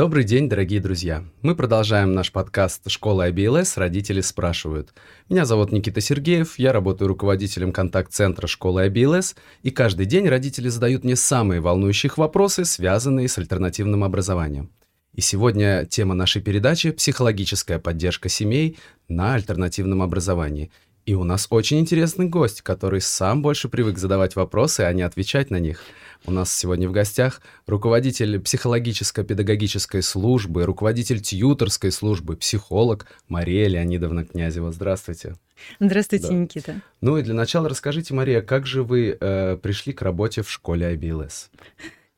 Добрый день, дорогие друзья! Мы продолжаем наш подкаст «Школа IBLS. Родители спрашивают». Меня зовут Никита Сергеев, я работаю руководителем контакт-центра школы IBLS, и каждый день родители задают мне самые волнующие вопросы, связанные с альтернативным образованием. И сегодня тема нашей передачи – психологическая поддержка семей на альтернативном образовании. И у нас очень интересный гость, который сам больше привык задавать вопросы, а не отвечать на них – у нас сегодня в гостях руководитель психологическо-педагогической службы, руководитель тьюторской службы, психолог Мария Леонидовна Князева. Здравствуйте. Здравствуйте, да. Никита. Ну и для начала расскажите, Мария, как же вы э, пришли к работе в школе IBLS?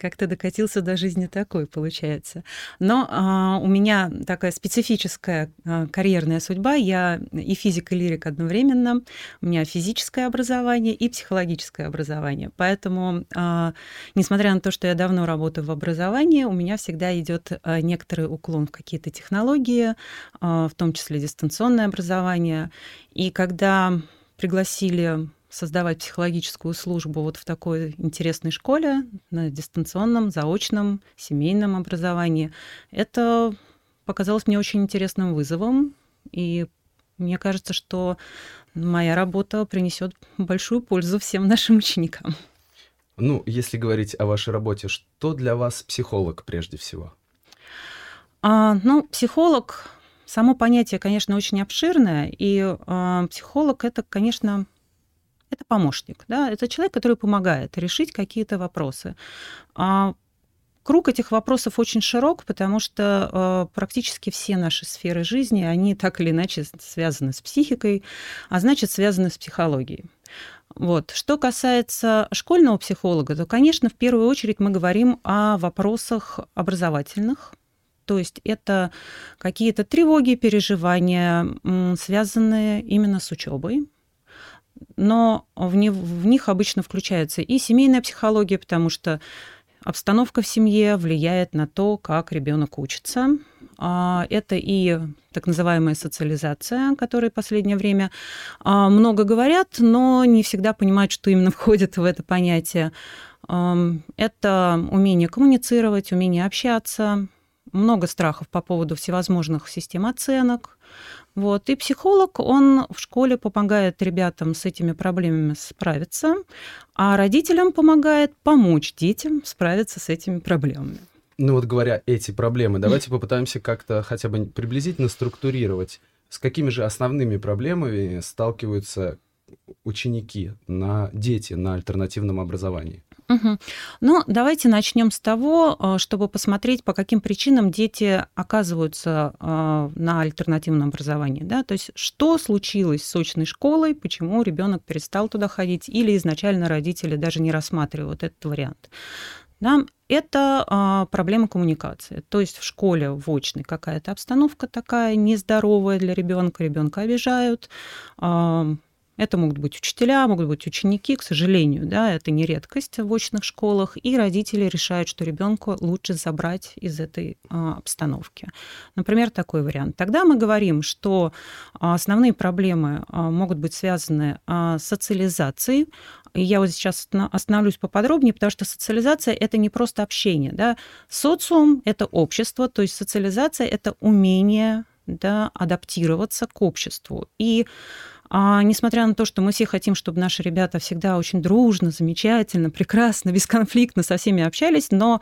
Как-то докатился до жизни такой, получается. Но а, у меня такая специфическая а, карьерная судьба. Я и физик, и лирик одновременно. У меня физическое образование и психологическое образование. Поэтому, а, несмотря на то, что я давно работаю в образовании, у меня всегда идет а, некоторый уклон в какие-то технологии, а, в том числе дистанционное образование. И когда пригласили создавать психологическую службу вот в такой интересной школе, на дистанционном, заочном, семейном образовании, это показалось мне очень интересным вызовом. И мне кажется, что моя работа принесет большую пользу всем нашим ученикам. Ну, если говорить о вашей работе, что для вас психолог прежде всего? А, ну, психолог, само понятие, конечно, очень обширное, и а, психолог это, конечно, это помощник, да, это человек, который помогает решить какие-то вопросы. А Круг этих вопросов очень широк, потому что э, практически все наши сферы жизни, они так или иначе связаны с психикой, а значит, связаны с психологией. Вот. Что касается школьного психолога, то, конечно, в первую очередь мы говорим о вопросах образовательных, то есть это какие-то тревоги, переживания, связанные именно с учебой, но в, не, в них обычно включается и семейная психология, потому что обстановка в семье влияет на то, как ребенок учится. А, это и так называемая социализация, о которой в последнее время а, много говорят, но не всегда понимают, что именно входит в это понятие. Это умение коммуницировать, умение общаться, много страхов по поводу всевозможных систем оценок, вот. И психолог, он в школе помогает ребятам с этими проблемами справиться, а родителям помогает помочь детям справиться с этими проблемами. Ну вот говоря эти проблемы, давайте попытаемся как-то хотя бы приблизительно структурировать, с какими же основными проблемами сталкиваются ученики, на дети на альтернативном образовании. Угу. Ну, давайте начнем с того, э, чтобы посмотреть, по каким причинам дети оказываются э, на альтернативном образовании. Да? То есть, что случилось с очной школой, почему ребенок перестал туда ходить, или изначально родители даже не рассматривают этот вариант. Да, это а, проблема коммуникации. То есть в школе в очной какая-то обстановка такая нездоровая для ребенка, ребенка обижают, это могут быть учителя, могут быть ученики, к сожалению, да, это не редкость в очных школах, и родители решают, что ребенку лучше забрать из этой а, обстановки. Например, такой вариант. Тогда мы говорим, что а, основные проблемы а, могут быть связаны а, с социализацией, и я вот сейчас остановлюсь поподробнее, потому что социализация это не просто общение, да, социум это общество, то есть социализация это умение да, адаптироваться к обществу. И а, несмотря на то, что мы все хотим, чтобы наши ребята всегда очень дружно, замечательно, прекрасно, бесконфликтно со всеми общались, но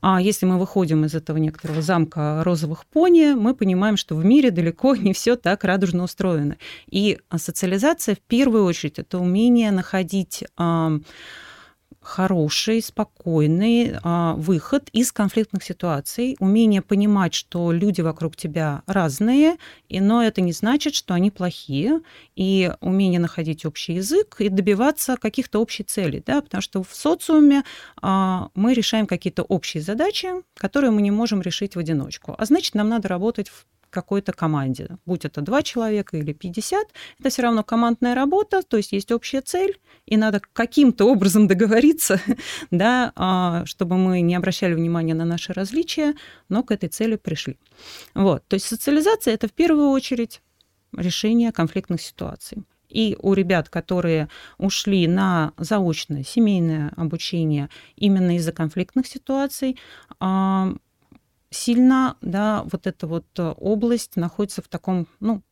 а, если мы выходим из этого некоторого замка розовых пони, мы понимаем, что в мире далеко не все так радужно устроено. И социализация в первую очередь это умение находить а, хороший, спокойный а, выход из конфликтных ситуаций, умение понимать, что люди вокруг тебя разные, и, но это не значит, что они плохие, и умение находить общий язык и добиваться каких-то общих целей, да, потому что в социуме а, мы решаем какие-то общие задачи, которые мы не можем решить в одиночку, а значит, нам надо работать в какой-то команде. Будь это два человека или 50, это все равно командная работа, то есть есть общая цель, и надо каким-то образом договориться, да, а, чтобы мы не обращали внимания на наши различия, но к этой цели пришли. Вот. То есть социализация – это в первую очередь решение конфликтных ситуаций. И у ребят, которые ушли на заочное семейное обучение именно из-за конфликтных ситуаций, а, сильно, да, вот эта вот область находится в таком, ну,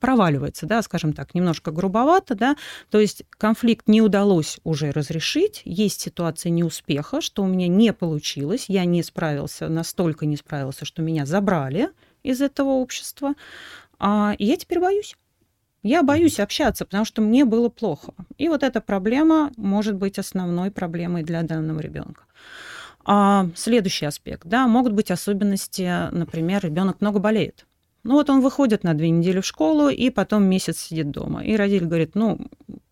проваливается, да, скажем так, немножко грубовато, да, то есть конфликт не удалось уже разрешить, есть ситуация неуспеха, что у меня не получилось, я не справился, настолько не справился, что меня забрали из этого общества, а, и я теперь боюсь. Я боюсь общаться, потому что мне было плохо. И вот эта проблема может быть основной проблемой для данного ребенка. А следующий аспект, да, могут быть особенности, например, ребенок много болеет. Ну вот он выходит на две недели в школу и потом месяц сидит дома. И родитель говорит, ну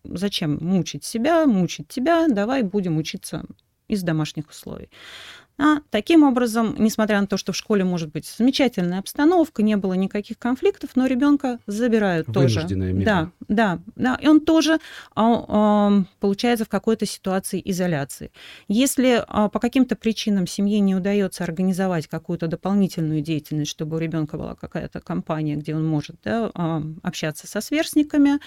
зачем мучить себя, мучить тебя, давай будем учиться из домашних условий. А таким образом, несмотря на то, что в школе может быть замечательная обстановка, не было никаких конфликтов, но ребенка забирают тоже. Мера. Да, да, да. И он тоже а, а, получается в какой-то ситуации изоляции. Если а, по каким-то причинам семье не удается организовать какую-то дополнительную деятельность, чтобы у ребенка была какая-то компания, где он может да, общаться со сверстниками,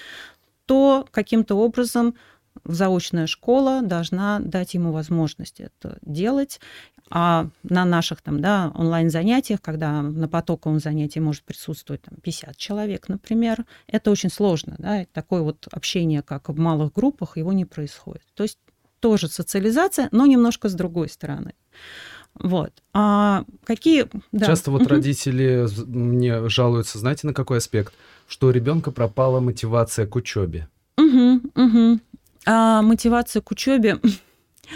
то каким-то образом заочная школа должна дать ему возможность это делать. А на наших там, да, онлайн-занятиях, когда на потоковом занятии может присутствовать там, 50 человек, например, это очень сложно. Да? Такое вот общение, как в малых группах, его не происходит. То есть тоже социализация, но немножко с другой стороны. Вот. А какие... Да. Часто вот угу. родители мне жалуются, знаете, на какой аспект? Что у ребенка пропала мотивация к учебе. Угу, угу. А мотивация к учебе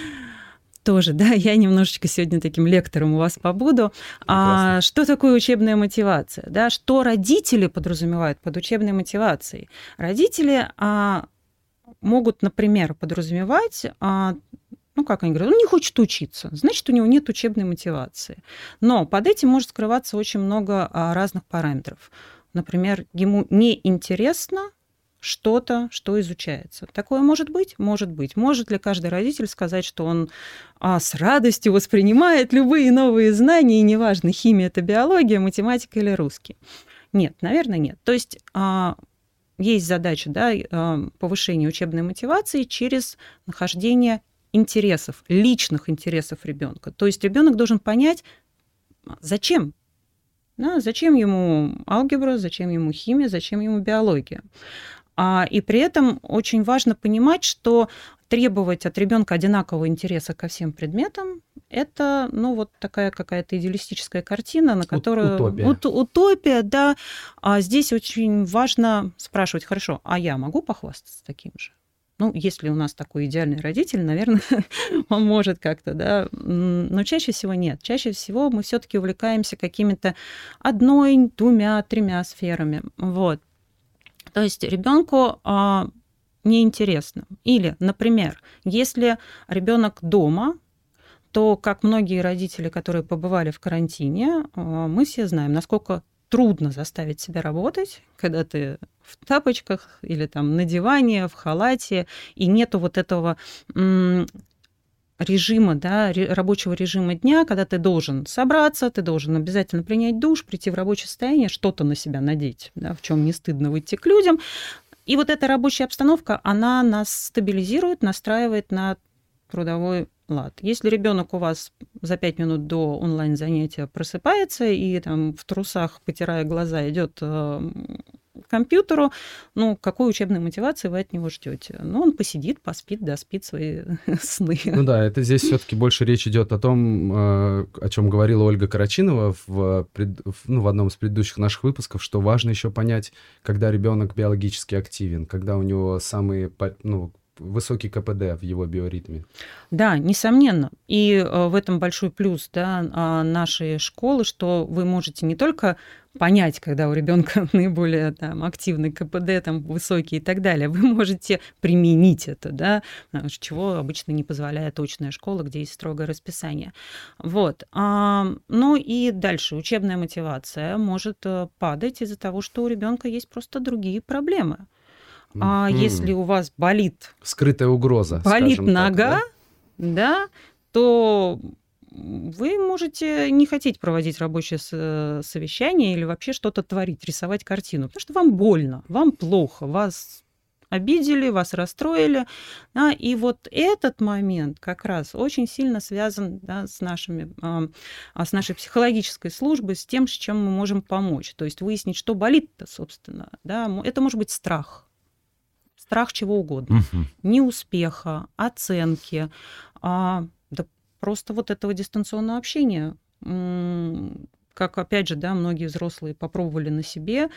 тоже, да, я немножечко сегодня таким лектором у вас побуду. А, что такое учебная мотивация? Да, что родители подразумевают под учебной мотивацией? Родители а, могут, например, подразумевать а, ну, как они говорят, он не хочет учиться, значит, у него нет учебной мотивации. Но под этим может скрываться очень много а, разных параметров. Например, ему неинтересно что-то, что изучается. Такое может быть? Может быть. Может ли каждый родитель сказать, что он а, с радостью воспринимает любые новые знания, и неважно, химия это биология, математика или русский? Нет, наверное, нет. То есть а, есть задача да, а, повышения учебной мотивации через нахождение интересов, личных интересов ребенка. То есть ребенок должен понять, зачем да, зачем ему алгебра, зачем ему химия, зачем ему биология. А, и при этом очень важно понимать, что требовать от ребенка одинакового интереса ко всем предметам это, ну, вот такая какая-то идеалистическая картина, на которую... Утопия. Ут, утопия, да. А здесь очень важно спрашивать, хорошо, а я могу похвастаться таким же? Ну, если у нас такой идеальный родитель, наверное, он может как-то, да, но чаще всего нет. Чаще всего мы все-таки увлекаемся какими-то одной, двумя, тремя сферами. Вот. То есть ребенку а, неинтересно. Или, например, если ребенок дома, то, как многие родители, которые побывали в карантине, а, мы все знаем, насколько трудно заставить себя работать, когда ты в тапочках или там на диване, в халате, и нету вот этого режима, да, рабочего режима дня, когда ты должен собраться, ты должен обязательно принять душ, прийти в рабочее состояние, что-то на себя надеть, да, в чем не стыдно выйти к людям. И вот эта рабочая обстановка, она нас стабилизирует, настраивает на трудовой лад. Если ребенок у вас за пять минут до онлайн-занятия просыпается и там в трусах, потирая глаза, идет э, компьютеру, ну, какой учебной мотивации вы от него ждете? Ну, он посидит, поспит, да, спит свои сны. Ну да, это здесь все-таки больше речь идет о том, э, о чем говорила Ольга Карачинова в, ну, в одном из предыдущих наших выпусков, что важно еще понять, когда ребенок биологически активен, когда у него самые ну, высокий КПД в его биоритме. Да, несомненно. И э, в этом большой плюс да, а, нашей школы, что вы можете не только понять, когда у ребенка наиболее там, активный КПД, там, высокий и так далее, вы можете применить это, да, чего обычно не позволяет точная школа, где есть строгое расписание. Вот. А, ну и дальше учебная мотивация может э, падать из-за того, что у ребенка есть просто другие проблемы. А mm. если у вас болит... Скрытая угроза. Болит нога, так, да? да, то вы можете не хотеть проводить рабочее совещание или вообще что-то творить, рисовать картину, потому что вам больно, вам плохо, вас обидели, вас расстроили. Да, и вот этот момент как раз очень сильно связан да, с, нашими, а, с нашей психологической службой, с тем, с чем мы можем помочь. То есть выяснить, что болит-то, собственно. Да. Это может быть страх. Страх чего угодно. Угу. Неуспеха, оценки, а, да просто вот этого дистанционного общения как, опять же, да, многие взрослые попробовали на себе,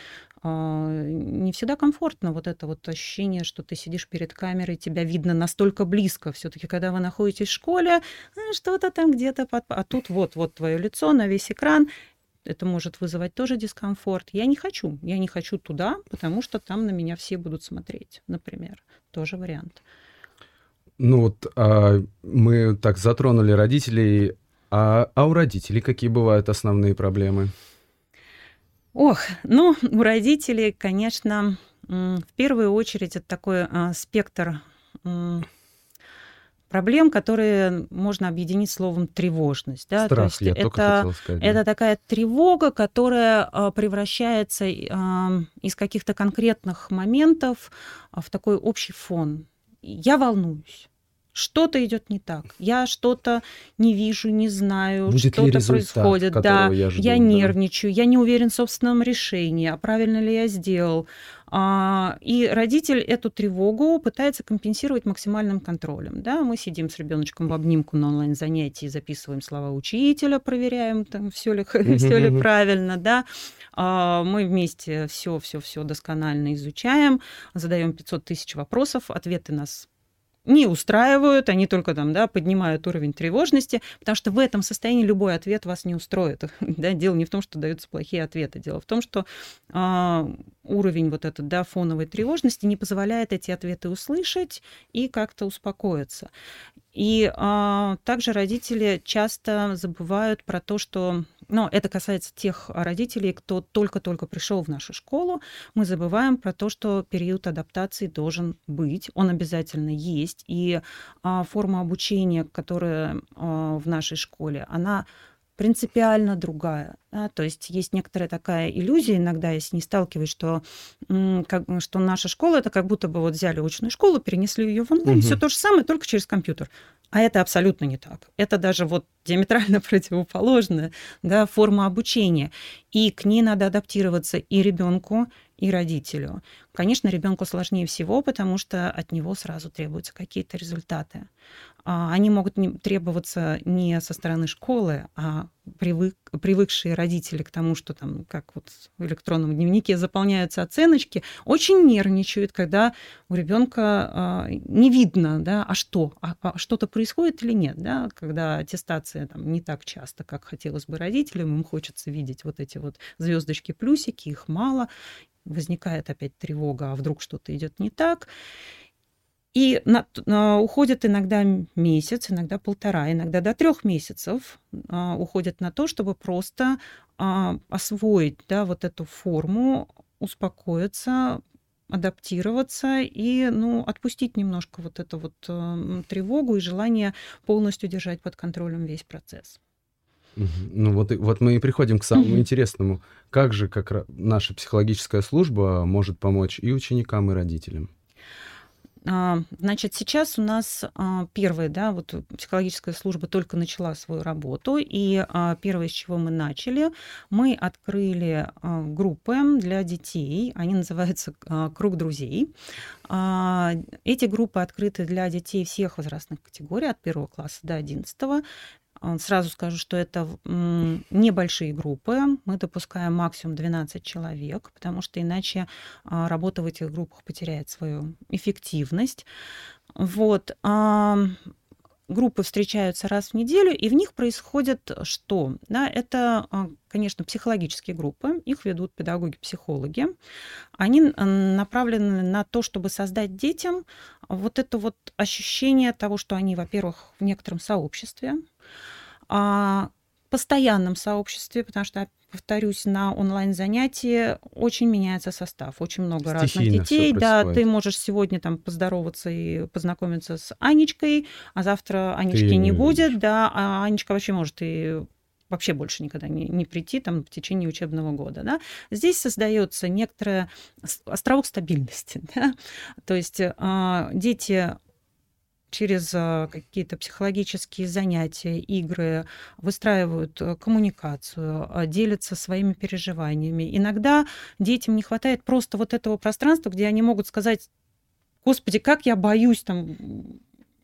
а, не всегда комфортно вот это вот ощущение, что ты сидишь перед камерой, тебя видно настолько близко. все таки когда вы находитесь в школе, «А, что-то там где-то, под... а тут вот, вот твое лицо на весь экран, это может вызывать тоже дискомфорт. Я не хочу, я не хочу туда, потому что там на меня все будут смотреть, например. Тоже вариант. Ну вот а, мы так затронули родителей а, а у родителей какие бывают основные проблемы? Ох, ну, у родителей, конечно, в первую очередь это такой а, спектр проблем, которые можно объединить словом тревожность. Да? Страх, То есть я это, сказать, это такая тревога, которая а, превращается а, из каких-то конкретных моментов в такой общий фон. Я волнуюсь что-то идет не так. Я что-то не вижу, не знаю, Будет что-то происходит. Да, я, жду, я да. нервничаю, я не уверен в собственном решении, а правильно ли я сделал. А, и родитель эту тревогу пытается компенсировать максимальным контролем. Да? Мы сидим с ребеночком в обнимку на онлайн-занятии, записываем слова учителя, проверяем, там, все ли, все ли правильно. Да? А, мы вместе все-все-все досконально изучаем, задаем 500 тысяч вопросов, ответы нас не устраивают, они только там, да, поднимают уровень тревожности, потому что в этом состоянии любой ответ вас не устроит. да, дело не в том, что даются плохие ответы, дело в том, что а, уровень вот этот, да, фоновой тревожности не позволяет эти ответы услышать и как-то успокоиться. И а, также родители часто забывают про то, что, ну, это касается тех родителей, кто только-только пришел в нашу школу, мы забываем про то, что период адаптации должен быть, он обязательно есть, и а, форма обучения, которая а, в нашей школе, она принципиально другая. Да? То есть есть некоторая такая иллюзия, иногда я с ней сталкиваюсь, что, как, что наша школа это как будто бы вот взяли очную школу, перенесли ее в онлайн, угу. все то же самое, только через компьютер. А это абсолютно не так. Это даже вот диаметрально противоположная да, форма обучения. И к ней надо адаптироваться и ребенку, и родителю. Конечно, ребенку сложнее всего, потому что от него сразу требуются какие-то результаты. А, они могут требоваться не со стороны школы, а привык, привыкшие родители к тому, что там, как вот в электронном дневнике заполняются оценочки, очень нервничают, когда у ребенка а, не видно, да, а что, а, а что-то происходит или нет, да, когда аттестация там не так часто, как хотелось бы родителям, им хочется видеть вот эти вот звездочки, плюсики, их мало, возникает опять тревога, а вдруг что-то идет не так. И на, на, уходит иногда месяц, иногда полтора, иногда до трех месяцев а, уходит на то, чтобы просто а, освоить да, вот эту форму, успокоиться, адаптироваться и ну, отпустить немножко вот эту вот э, тревогу и желание полностью держать под контролем весь процесс. Ну вот, вот мы и приходим к самому интересному. Как же как наша психологическая служба может помочь и ученикам, и родителям? А, значит, сейчас у нас а, первая, да, вот психологическая служба только начала свою работу, и а, первое, с чего мы начали, мы открыли группы для детей, они называются «Круг друзей». Эти группы открыты для детей всех возрастных категорий, от первого класса до одиннадцатого. Сразу скажу, что это небольшие группы. Мы допускаем максимум 12 человек, потому что иначе а, работа в этих группах потеряет свою эффективность. Вот. Группы встречаются раз в неделю, и в них происходит что? Да, это, а, конечно, психологические группы, их ведут педагоги-психологи. Они направлены на то, чтобы создать детям вот это вот ощущение того, что они, во-первых, в некотором сообществе, а, постоянном сообществе, потому что, повторюсь, на онлайн-занятии очень меняется состав, очень много Стихийно разных детей. Да, ты можешь сегодня там поздороваться и познакомиться с Анечкой, а завтра Анечки ты... не будет, да, а Анечка вообще может и вообще больше никогда не, не прийти там в течение учебного года. Да? Здесь создается некоторая островок стабильности. Да? То есть э, дети через а, какие-то психологические занятия, игры выстраивают э, коммуникацию, а, делятся своими переживаниями. Иногда детям не хватает просто вот этого пространства, где они могут сказать, господи, как я боюсь там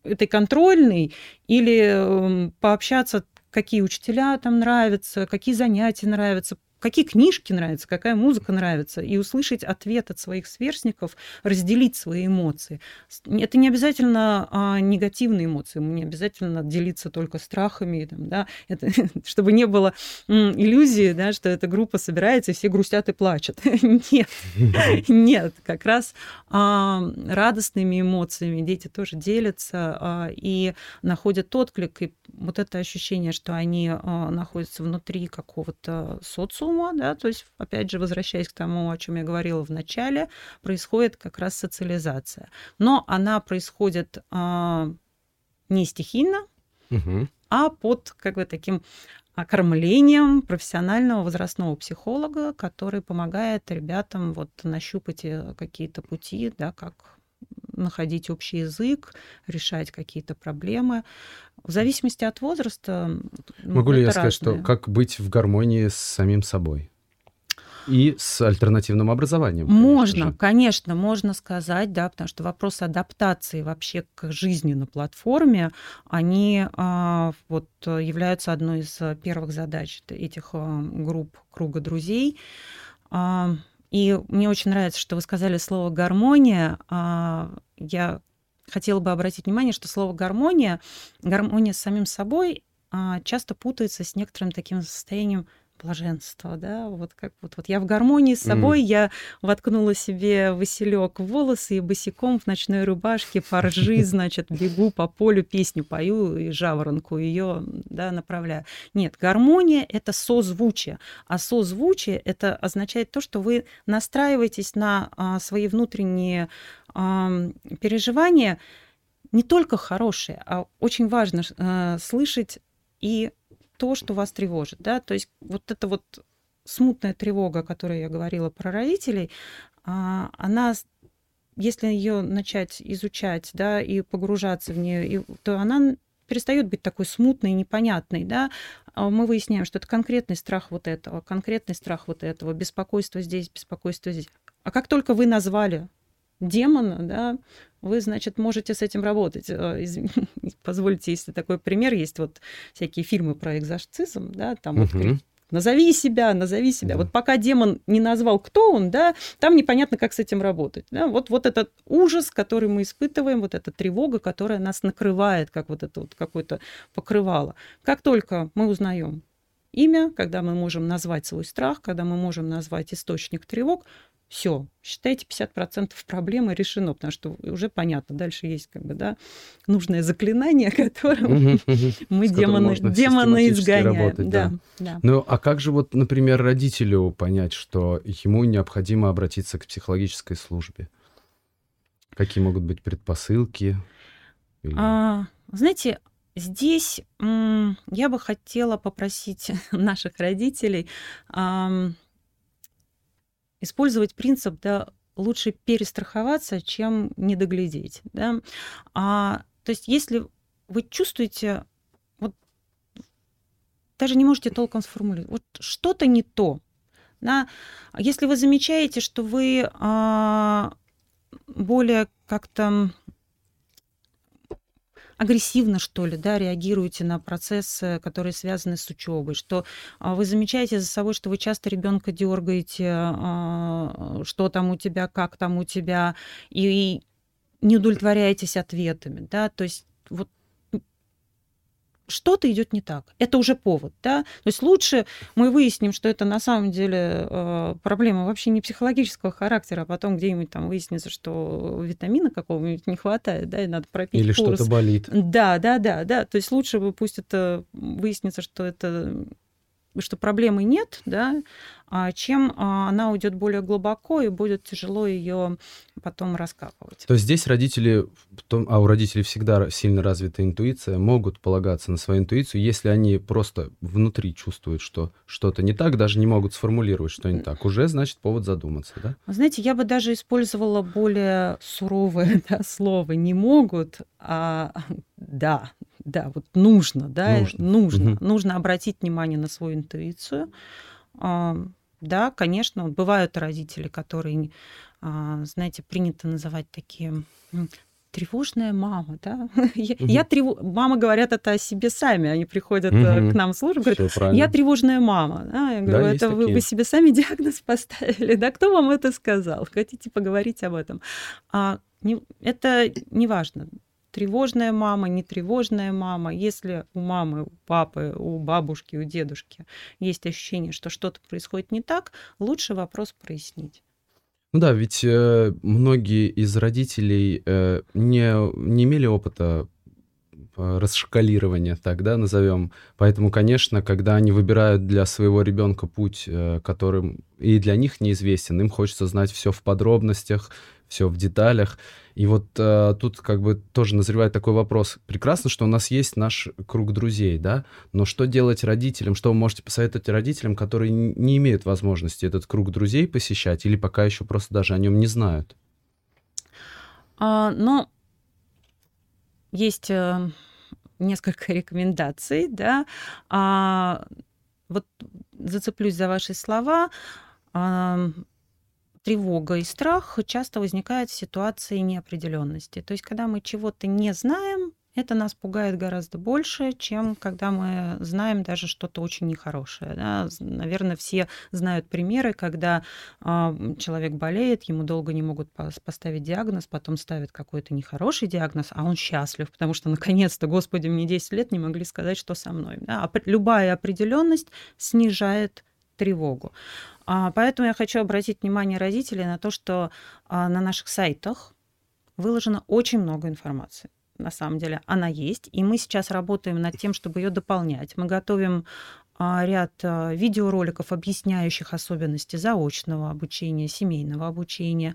этой контрольной, или эм, пообщаться, какие учителя там нравятся, какие занятия нравятся, какие книжки нравятся, какая музыка нравится, и услышать ответ от своих сверстников, разделить свои эмоции. Это не обязательно а, негативные эмоции, не обязательно делиться только страхами, там, да, это, чтобы не было иллюзии, да, что эта группа собирается, и все грустят и плачут. Нет, нет, как раз а, радостными эмоциями дети тоже делятся а, и находят отклик, и вот это ощущение, что они а, находятся внутри какого-то социума, социума, да, то есть, опять же, возвращаясь к тому, о чем я говорила в начале, происходит как раз социализация. Но она происходит а, не стихийно, угу. а под как бы таким окормлением профессионального возрастного психолога, который помогает ребятам вот нащупать э, какие-то пути, да, как находить общий язык, решать какие-то проблемы. В зависимости от возраста. Могу ли я разные. сказать, что как быть в гармонии с самим собой? И с альтернативным образованием. Конечно можно, же. конечно, можно сказать, да, потому что вопросы адаптации вообще к жизни на платформе, они а, вот являются одной из первых задач этих а, групп круга друзей. А, и мне очень нравится, что вы сказали слово гармония. А, я хотела бы обратить внимание, что слово гармония, гармония с самим собой а, часто путается с некоторым таким состоянием блаженство, да, вот как вот, вот я в гармонии с собой, mm. я воткнула себе василек в волосы и босиком в ночной рубашке по ржи, значит, бегу по полю, песню пою и жаворонку ее, да, направляю. Нет, гармония — это созвучие, а созвучие — это означает то, что вы настраиваетесь на а, свои внутренние а, переживания, не только хорошие, а очень важно а, слышать и то, что вас тревожит, да, то есть вот эта вот смутная тревога, о которой я говорила про родителей, а, она, если ее начать изучать, да, и погружаться в нее, то она перестает быть такой смутной, непонятной, да, а мы выясняем, что это конкретный страх вот этого, конкретный страх вот этого, беспокойство здесь, беспокойство здесь. А как только вы назвали демона, да, вы, значит, можете с этим работать. Э, позвольте, если такой пример есть, вот всякие фильмы про экзорцизм, да, там угу. вот назови себя, назови себя. Да. Вот пока демон не назвал, кто он, да, там непонятно, как с этим работать. Да? Вот, вот этот ужас, который мы испытываем, вот эта тревога, которая нас накрывает, как вот это вот какое-то покрывало. Как только мы узнаем имя, когда мы можем назвать свой страх, когда мы можем назвать источник тревог, все, считайте, 50% проблемы решено, потому что уже понятно, дальше есть как бы, да, нужное заклинание, которым мы демоны, демоны изгоняем. Работать, да. Да. Ну, а как же вот, например, родителю понять, что ему необходимо обратиться к психологической службе? Какие могут быть предпосылки? А, знаете, здесь я бы хотела попросить наших родителей использовать принцип, да, лучше перестраховаться, чем не доглядеть. Да? А, то есть если вы чувствуете, вот даже не можете толком сформулировать, вот что-то не то, да? если вы замечаете, что вы а, более как-то агрессивно, что ли, да, реагируете на процессы, которые связаны с учебой, что а, вы замечаете за собой, что вы часто ребенка дергаете, а, что там у тебя, как там у тебя, и не удовлетворяетесь ответами, да, то есть вот что-то идет не так. Это уже повод, да. То есть лучше мы выясним, что это на самом деле э, проблема вообще не психологического характера, а потом где-нибудь там выяснится, что витамина какого-нибудь не хватает, да, и надо пропить Или курс. что-то болит. Да, да, да, да. То есть лучше бы пусть это выяснится, что это что проблемы нет, да, а чем а, она уйдет более глубоко и будет тяжело ее потом раскапывать. То есть здесь родители, а у родителей всегда сильно развита интуиция, могут полагаться на свою интуицию, если они просто внутри чувствуют, что что-то не так, даже не могут сформулировать, что не так. Уже, значит, повод задуматься, да? Знаете, я бы даже использовала более суровое да, слово «не могут», а да, да, вот нужно, да, нужно, нужно, угу. нужно обратить внимание на свою интуицию. Да, конечно, бывают родители, которые, а, знаете, принято называть такие тревожная мама, да. Я, угу. я трев... Мама говорят это о себе сами, они приходят угу. к нам в службу, говорят, я тревожная мама. Да? Я говорю, да, это вы, вы себе сами диагноз поставили, да? Кто вам это сказал? Хотите поговорить об этом? А, не, это не важно тревожная мама, нетревожная мама. Если у мамы, у папы, у бабушки, у дедушки есть ощущение, что что-то происходит не так, лучше вопрос прояснить. Ну да, ведь э, многие из родителей э, не, не имели опыта э, расшкалирования, так да, назовем. Поэтому, конечно, когда они выбирают для своего ребенка путь, э, которым и для них неизвестен, им хочется знать все в подробностях, все в деталях. И вот э, тут как бы тоже назревает такой вопрос. Прекрасно, что у нас есть наш круг друзей, да, но что делать родителям? Что вы можете посоветовать родителям, которые не имеют возможности этот круг друзей посещать или пока еще просто даже о нем не знают? А, ну, есть э, несколько рекомендаций, да. А, вот зацеплюсь за ваши слова. А, тревога и страх часто возникают в ситуации неопределенности. То есть, когда мы чего-то не знаем, это нас пугает гораздо больше, чем когда мы знаем даже что-то очень нехорошее. Да? Наверное, все знают примеры, когда э, человек болеет, ему долго не могут поставить диагноз, потом ставят какой-то нехороший диагноз, а он счастлив, потому что наконец-то, Господи, мне 10 лет не могли сказать, что со мной. Да? Любая определенность снижает тревогу. А, поэтому я хочу обратить внимание родителей на то, что а, на наших сайтах выложено очень много информации. На самом деле она есть, и мы сейчас работаем над тем, чтобы ее дополнять. Мы готовим а, ряд видеороликов, объясняющих особенности заочного обучения, семейного обучения,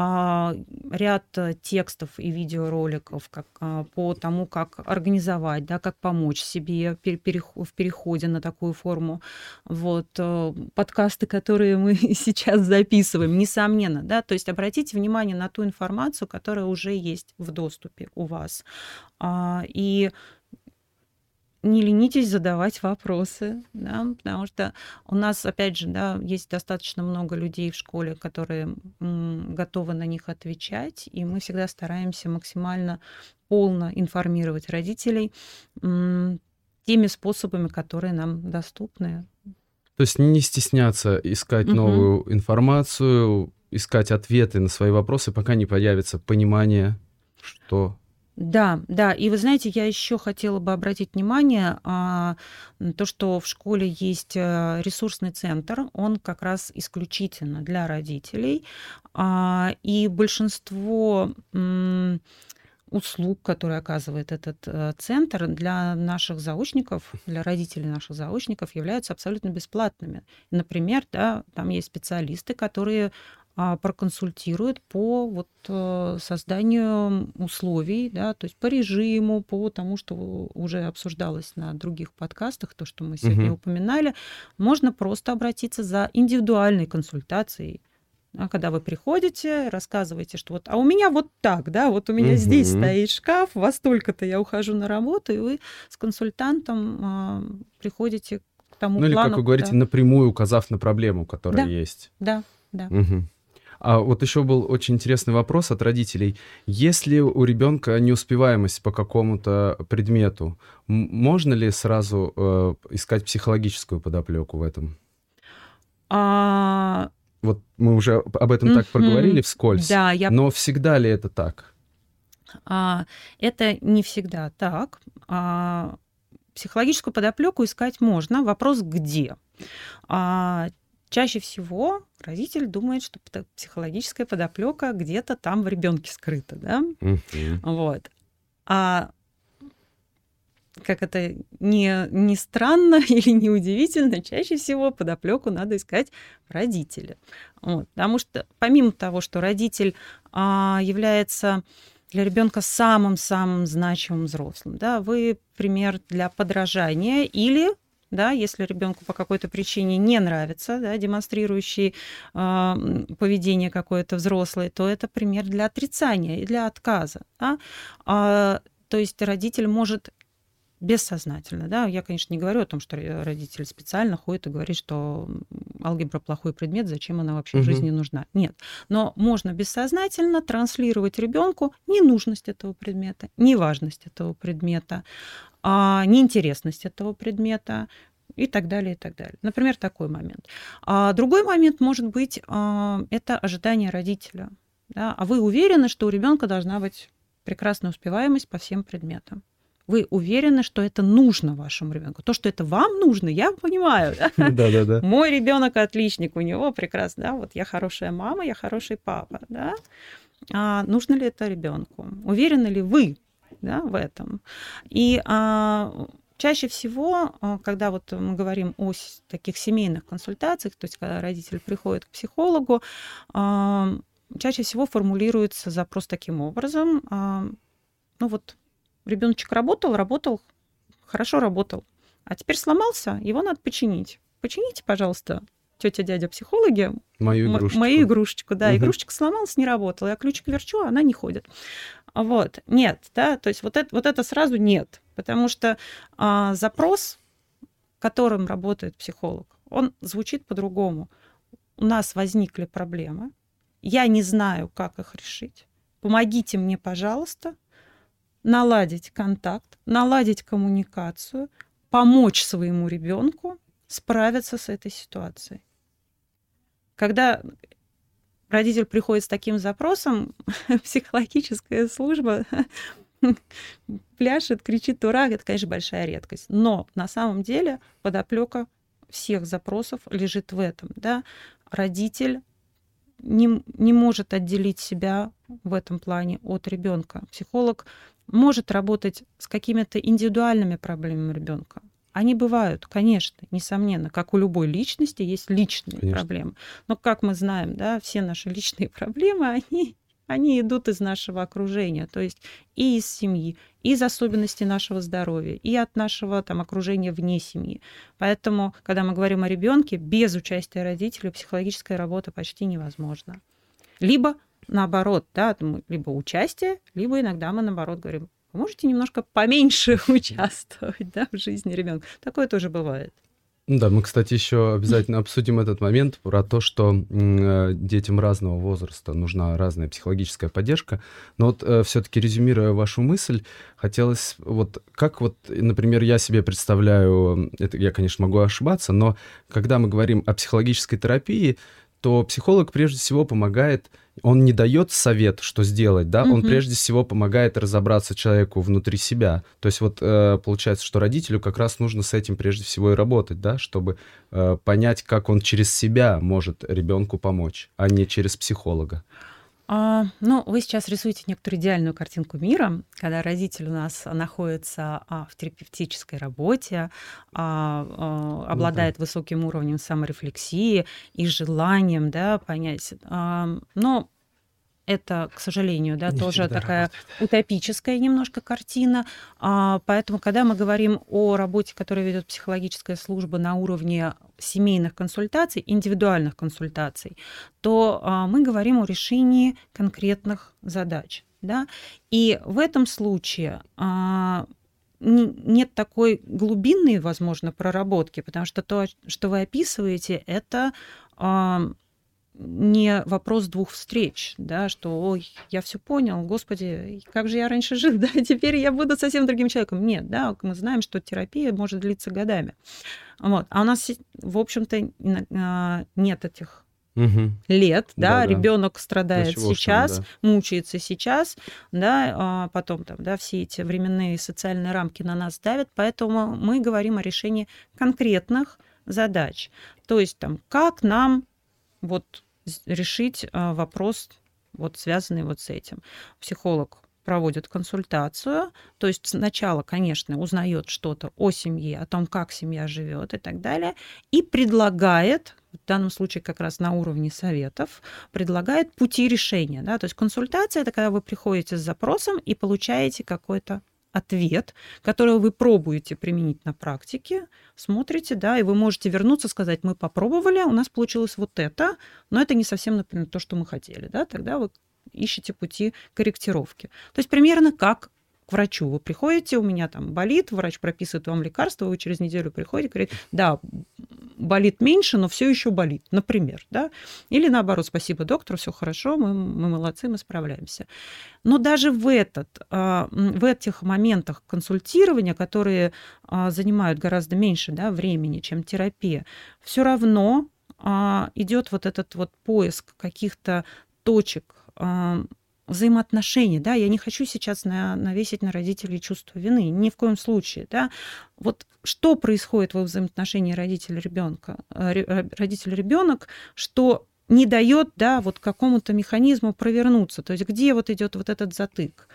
ряд э, текстов и видеороликов как, а, по тому, как организовать, да, как помочь себе в переходе на такую форму. Вот, э, подкасты, которые мы сейчас записываем, несомненно. Да, то есть обратите внимание на ту информацию, которая уже есть в доступе у вас. А, и не ленитесь задавать вопросы, да, потому что у нас, опять же, да, есть достаточно много людей в школе, которые готовы на них отвечать, и мы всегда стараемся максимально полно информировать родителей теми способами, которые нам доступны. То есть не стесняться искать угу. новую информацию, искать ответы на свои вопросы, пока не появится понимание, что да, да. И вы знаете, я еще хотела бы обратить внимание а, на то, что в школе есть э, ресурсный центр, он как раз исключительно для родителей. А, и большинство м, услуг, которые оказывает этот э, центр для наших заочников, для родителей наших заочников, являются абсолютно бесплатными. Например, да, там есть специалисты, которые проконсультирует по вот э, созданию условий, да, то есть по режиму, по тому, что уже обсуждалось на других подкастах, то, что мы сегодня угу. упоминали, можно просто обратиться за индивидуальной консультацией. А когда вы приходите, рассказываете, что вот, а у меня вот так, да, вот у меня угу. здесь стоит шкаф, во столько-то я ухожу на работу, и вы с консультантом а, приходите к тому ну, плану. Ну или, как вы говорите, да. напрямую указав на проблему, которая да, есть. Да, да. Угу. А вот еще был очень интересный вопрос от родителей. Если у ребенка неуспеваемость по какому-то предмету, можно ли сразу э, искать психологическую подоплеку в этом? А... Вот мы уже об этом mm-hmm. так проговорили вскользь. Да, я... Но всегда ли это так? А, это не всегда так. А, психологическую подоплеку искать можно. Вопрос где? А, Чаще всего родитель думает, что психологическая подоплека где-то там в ребенке скрыта, да? Uh-huh. Вот. А как это не, не странно или не удивительно, чаще всего подоплеку надо искать в родителе. Вот, потому что помимо того, что родитель а, является для ребенка самым-самым значимым взрослым, да, вы пример для подражания или да, если ребенку по какой-то причине не нравится, да, демонстрирующий э, поведение какое-то взрослое, то это пример для отрицания и для отказа. Да? А, то есть родитель может бессознательно, да, я, конечно, не говорю о том, что родитель специально ходит и говорит, что алгебра плохой предмет, зачем она вообще угу. в жизни нужна. Нет, но можно бессознательно транслировать ребенку ненужность этого предмета, неважность этого предмета, а, неинтересность этого предмета, и так далее, и так далее. Например, такой момент. А другой момент может быть а, это ожидание родителя. Да? А вы уверены, что у ребенка должна быть прекрасная успеваемость по всем предметам? Вы уверены, что это нужно вашему ребенку. То, что это вам нужно, я понимаю. Да, да, да. Мой ребенок отличник, у него прекрасно, да, вот я хорошая мама, я хороший папа, да. А нужно ли это ребенку? Уверены ли вы да, в этом? И а, чаще всего, а, когда вот мы говорим о таких семейных консультациях, то есть когда родитель приходит к психологу, а, чаще всего формулируется запрос таким образом. А, ну вот Ребеночек работал, работал, хорошо работал. А теперь сломался, его надо починить. Почините, пожалуйста, тетя, дядя, психологи. Мою игрушечку. Мою игрушечку, да. Угу. Игрушечка сломалась, не работала. Я ключик верчу, а она не ходит. Вот. Нет, да, то есть вот это, вот это сразу нет. Потому что а, запрос, которым работает психолог, он звучит по-другому. У нас возникли проблемы, я не знаю, как их решить. Помогите мне, пожалуйста, наладить контакт, наладить коммуникацию, помочь своему ребенку справиться с этой ситуацией. Когда родитель приходит с таким запросом, психологическая служба пляшет, кричит «Ура!» Это, конечно, большая редкость. Но на самом деле подоплека всех запросов лежит в этом. Да? Родитель не, не может отделить себя в этом плане от ребенка. Психолог может работать с какими-то индивидуальными проблемами ребенка. Они бывают, конечно, несомненно, как у любой личности есть личные конечно. проблемы. Но как мы знаем, да, все наши личные проблемы, они, они идут из нашего окружения, то есть и из семьи, и из особенностей нашего здоровья, и от нашего там, окружения вне семьи. Поэтому, когда мы говорим о ребенке, без участия родителей психологическая работа почти невозможна. Либо наоборот, да, либо участие, либо иногда мы наоборот говорим, вы можете немножко поменьше участвовать да, в жизни ребенка. Такое тоже бывает. Да, мы, кстати, еще обязательно обсудим этот момент про то, что э, детям разного возраста нужна разная психологическая поддержка. Но вот э, все-таки резюмируя вашу мысль, хотелось вот как вот, например, я себе представляю, это я, конечно, могу ошибаться, но когда мы говорим о психологической терапии, то психолог прежде всего помогает, он не дает совет, что сделать, да, угу. он прежде всего помогает разобраться человеку внутри себя. То есть вот э, получается, что родителю как раз нужно с этим прежде всего и работать, да, чтобы э, понять, как он через себя может ребенку помочь, а не через психолога. А, ну, вы сейчас рисуете некоторую идеальную картинку мира, когда родитель у нас находится а, в терапевтической работе, а, а, обладает ну, да. высоким уровнем саморефлексии и желанием да, понять. А, но это, к сожалению, да, не тоже такая работает. утопическая немножко картина. А, поэтому, когда мы говорим о работе, которую ведет психологическая служба на уровне семейных консультаций, индивидуальных консультаций, то а, мы говорим о решении конкретных задач. Да? И в этом случае а, нет такой глубинной, возможно, проработки, потому что то, что вы описываете, это не вопрос двух встреч, да, что ой, я все понял, господи, как же я раньше жил, да, теперь я буду совсем другим человеком. Нет, да, мы знаем, что терапия может длиться годами. Вот. А у нас, в общем-то, а, нет этих угу. лет, да, да ребенок да. страдает да сейчас, да. мучается сейчас, да, а потом там, да, все эти временные социальные рамки на нас давят, поэтому мы говорим о решении конкретных задач. То есть там, как нам вот решить а, вопрос, вот связанный вот с этим. Психолог проводит консультацию, то есть сначала, конечно, узнает что-то о семье, о том, как семья живет и так далее, и предлагает в данном случае как раз на уровне советов, предлагает пути решения. Да? То есть консультация – это когда вы приходите с запросом и получаете какой-то ответ, который вы пробуете применить на практике, смотрите, да, и вы можете вернуться, сказать, мы попробовали, у нас получилось вот это, но это не совсем, например, то, что мы хотели, да, тогда вы ищете пути корректировки. То есть примерно как к врачу. Вы приходите, у меня там болит, врач прописывает вам лекарство, вы через неделю приходите, говорит, да, болит меньше, но все еще болит, например, да, или наоборот, спасибо доктору, все хорошо, мы, мы молодцы, мы справляемся. Но даже в этот, а, в этих моментах консультирования, которые а, занимают гораздо меньше да, времени, чем терапия, все равно а, идет вот этот вот поиск каких-то точек взаимоотношений, да, я не хочу сейчас на, навесить на родителей чувство вины, ни в коем случае, да. Вот что происходит во взаимоотношении родителя ребенка, э, э, родитель ребенок, что не дает, да, вот какому-то механизму провернуться, то есть где вот идет вот этот затык.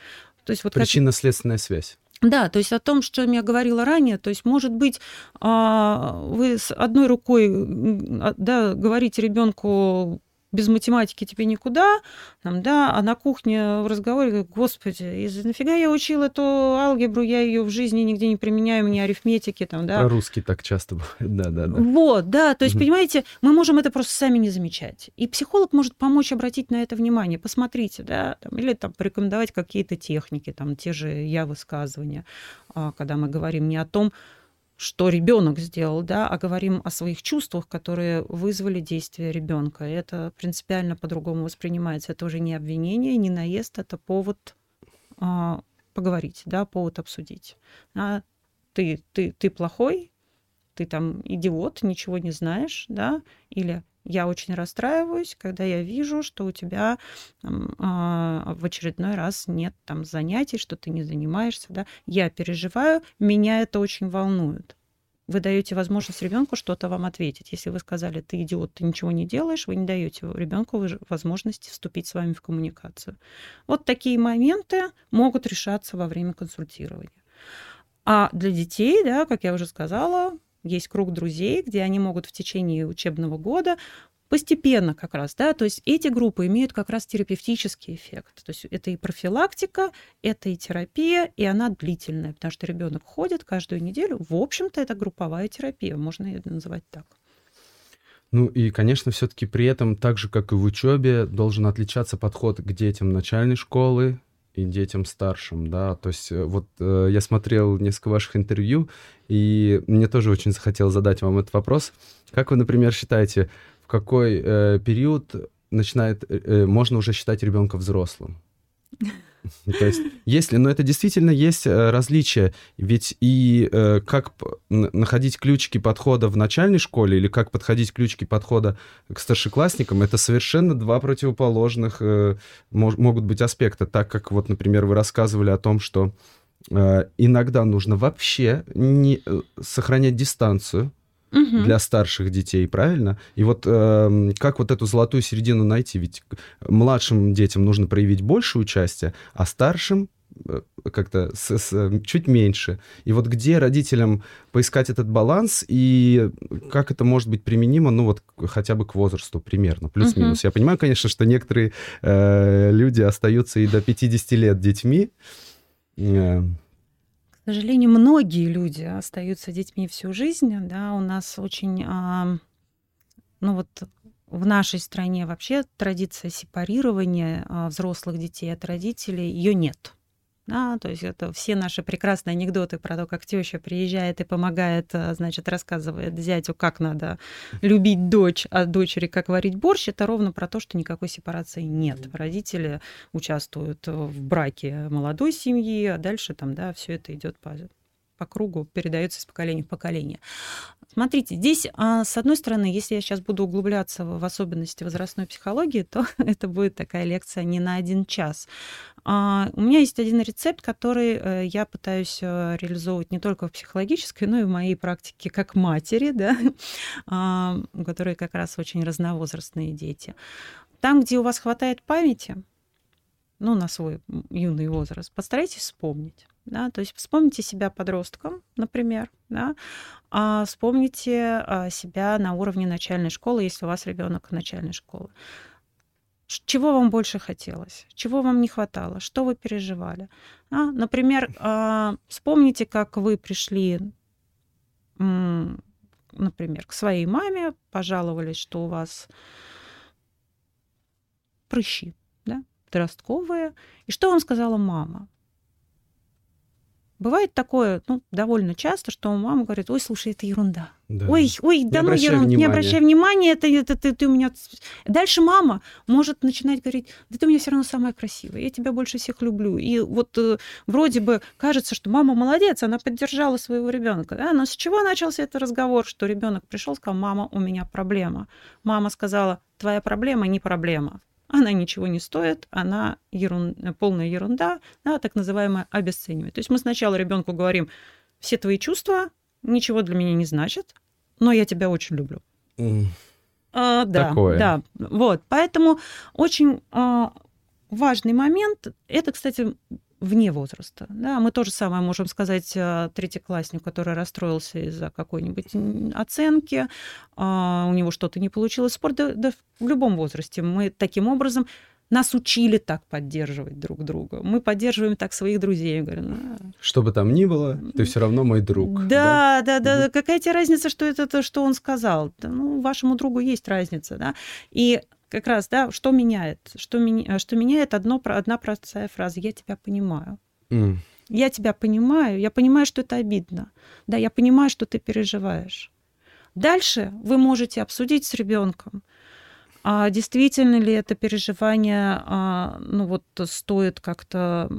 То есть вот Причинно-следственная связь. Да, то есть о том, что я говорила ранее, то есть, может быть, а, вы с одной рукой а, да, говорите ребенку без математики тебе никуда, там, да, а на кухне в разговоре говорю, господи, из нафига я учила эту алгебру, я ее в жизни нигде не применяю, мне арифметики там, да. Про русский так часто бывает, да, да, да. Вот, да, то есть, понимаете, мы можем это просто сами не замечать. И психолог может помочь обратить на это внимание, посмотрите, да, там, или там порекомендовать какие-то техники, там, те же я-высказывания, а, когда мы говорим не о том, что ребенок сделал, да, а говорим о своих чувствах, которые вызвали действие ребенка. Это принципиально по-другому воспринимается. Это уже не обвинение, не наезд, это повод а, поговорить, да, повод обсудить. А, ты, ты, ты плохой, ты там идиот, ничего не знаешь, да, или я очень расстраиваюсь, когда я вижу, что у тебя там, а, в очередной раз нет там занятий, что ты не занимаешься, да. Я переживаю, меня это очень волнует. Вы даете возможность ребенку что-то вам ответить. Если вы сказали, ты идиот, ты ничего не делаешь, вы не даете ребенку возможности вступить с вами в коммуникацию. Вот такие моменты могут решаться во время консультирования. А для детей, да, как я уже сказала, есть круг друзей, где они могут в течение учебного года постепенно как раз, да, то есть эти группы имеют как раз терапевтический эффект. То есть это и профилактика, это и терапия, и она длительная, потому что ребенок ходит каждую неделю. В общем-то, это групповая терапия, можно ее называть так. Ну и, конечно, все-таки при этом, так же как и в учебе, должен отличаться подход к детям начальной школы, и детям старшим, да, то есть э, вот э, я смотрел несколько ваших интервью, и мне тоже очень захотел задать вам этот вопрос. Как вы, например, считаете, в какой э, период начинает, э, э можно уже считать ребенка взрослым? То есть, если, но это действительно есть э, различия, ведь и э, как находить ключики подхода в начальной школе или как подходить ключики подхода к старшеклассникам, это совершенно два противоположных э, могут быть аспекта, так как вот, например, вы рассказывали о том, что иногда нужно вообще не сохранять дистанцию, угу. для старших детей, правильно? И вот э, как вот эту золотую середину найти? Ведь младшим детям нужно проявить больше участия, а старшим э, как-то с, с, чуть меньше. И вот где родителям поискать этот баланс и как это может быть применимо, ну вот хотя бы к возрасту примерно, плюс-минус. Uh-huh. Я понимаю, конечно, что некоторые э, люди остаются и до 50 лет детьми. Э, к сожалению, многие люди остаются детьми всю жизнь. Да, у нас очень, а, ну вот в нашей стране вообще традиция сепарирования а, взрослых детей от родителей ее нет. Да, то есть это все наши прекрасные анекдоты про то, как теща приезжает и помогает, э, значит, рассказывает зятю, как надо любить дочь, а дочери как варить борщ, это ровно про то, что никакой сепарации нет. Родители участвуют в браке молодой семьи, а дальше там, да, все это идет по по кругу передается из поколения в поколение. Смотрите, здесь, а, с одной стороны, если я сейчас буду углубляться в особенности возрастной психологии, то это будет такая лекция не на один час. А, у меня есть один рецепт, который э, я пытаюсь э, реализовывать не только в психологической, но и в моей практике как матери, да, а, у которой как раз очень разновозрастные дети. Там, где у вас хватает памяти, ну, на свой юный возраст, постарайтесь вспомнить. Да, то есть вспомните себя подростком, например, да, а вспомните а, себя на уровне начальной школы, если у вас ребенок начальной школы. Чего вам больше хотелось? Чего вам не хватало? Что вы переживали? А, например, а, вспомните, как вы пришли, например, к своей маме, пожаловались, что у вас прыщи, да, подростковые. И что вам сказала мама? Бывает такое, ну, довольно часто, что мама говорит, ой, слушай, это ерунда. Да. Ой, ой, да не ну ерунда, внимания. не обращай внимания, это, это ты, ты у меня... Дальше мама может начинать говорить, да ты у меня все равно самая красивая, я тебя больше всех люблю. И вот э, вроде бы кажется, что мама молодец, она поддержала своего ребенка. Да? Но с чего начался этот разговор, что ребенок пришел, сказал, мама, у меня проблема. Мама сказала, твоя проблема не проблема она ничего не стоит, она ерун... полная ерунда, да, так называемое обесценивание. То есть мы сначала ребенку говорим, все твои чувства ничего для меня не значат, но я тебя очень люблю. Mm. А, да, Такое. да, вот, поэтому очень а, важный момент. Это, кстати, вне возраста. Да, мы то же самое можем сказать э, третьекласснику, который расстроился из-за какой-нибудь оценки, а, у него что-то не получилось в спорт, да, да в любом возрасте. Мы таким образом нас учили так поддерживать друг друга. Мы поддерживаем так своих друзей. Говорю, ну, что бы там ни было, ты все равно мой друг. Да, да, да. да. Какая тебе разница, что это то, что он сказал? Ну, вашему другу есть разница, да. И как раз, да, что меняет? Что, меня, что меняет одно, одна простая фраза «я тебя понимаю». Mm. Я тебя понимаю, я понимаю, что это обидно. Да, я понимаю, что ты переживаешь. Дальше вы можете обсудить с ребенком, а действительно ли это переживание, а, ну вот стоит как-то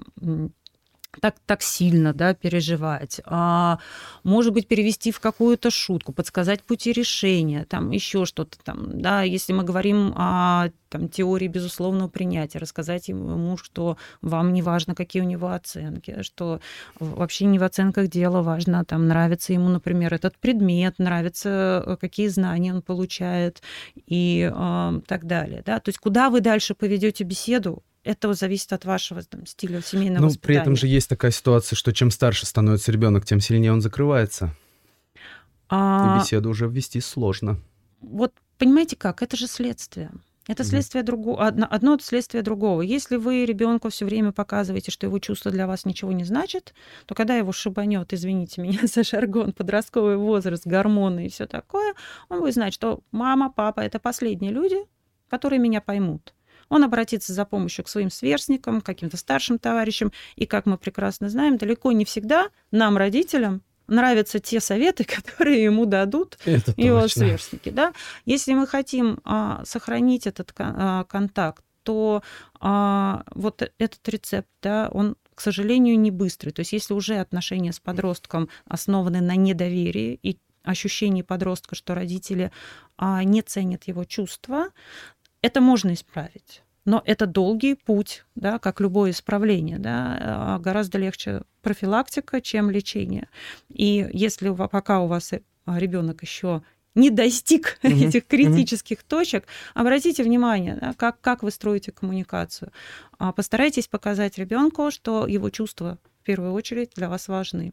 так, так сильно да, переживать, а, может быть, перевести в какую-то шутку, подсказать пути решения, там еще что-то там, да, если мы говорим о там, теории безусловного принятия, рассказать ему, что вам не важно, какие у него оценки, что вообще не в оценках дело важно, там, нравится ему, например, этот предмет, нравится, э, какие знания он получает и э, так далее, да, то есть куда вы дальше поведете беседу, это зависит от вашего там, стиля семейного Ну, воспитания. при этом же есть такая ситуация, что чем старше становится ребенок, тем сильнее он закрывается. А... И беседу уже ввести сложно. Вот понимаете как? Это же следствие. Это следствие mm. другого, одно, одно следствие другого. Если вы ребенку все время показываете, что его чувства для вас ничего не значат, то когда его шибанет, извините меня за жаргон, подростковый возраст, гормоны и все такое, он будет знать, что мама, папа это последние люди, которые меня поймут он обратится за помощью к своим сверстникам, каким-то старшим товарищам. И, как мы прекрасно знаем, далеко не всегда нам, родителям, нравятся те советы, которые ему дадут Это его точно. сверстники. Да? Если мы хотим а, сохранить этот а, контакт, то а, вот этот рецепт, да, он к сожалению, не быстрый. То есть если уже отношения с подростком основаны на недоверии и ощущении подростка, что родители а, не ценят его чувства, это можно исправить. Но это долгий путь, да, как любое исправление. Да, а гораздо легче профилактика, чем лечение. И если пока у вас ребенок еще не достиг mm-hmm. этих критических mm-hmm. точек, обратите внимание, да, как, как вы строите коммуникацию. А постарайтесь показать ребенку, что его чувства в первую очередь для вас важны.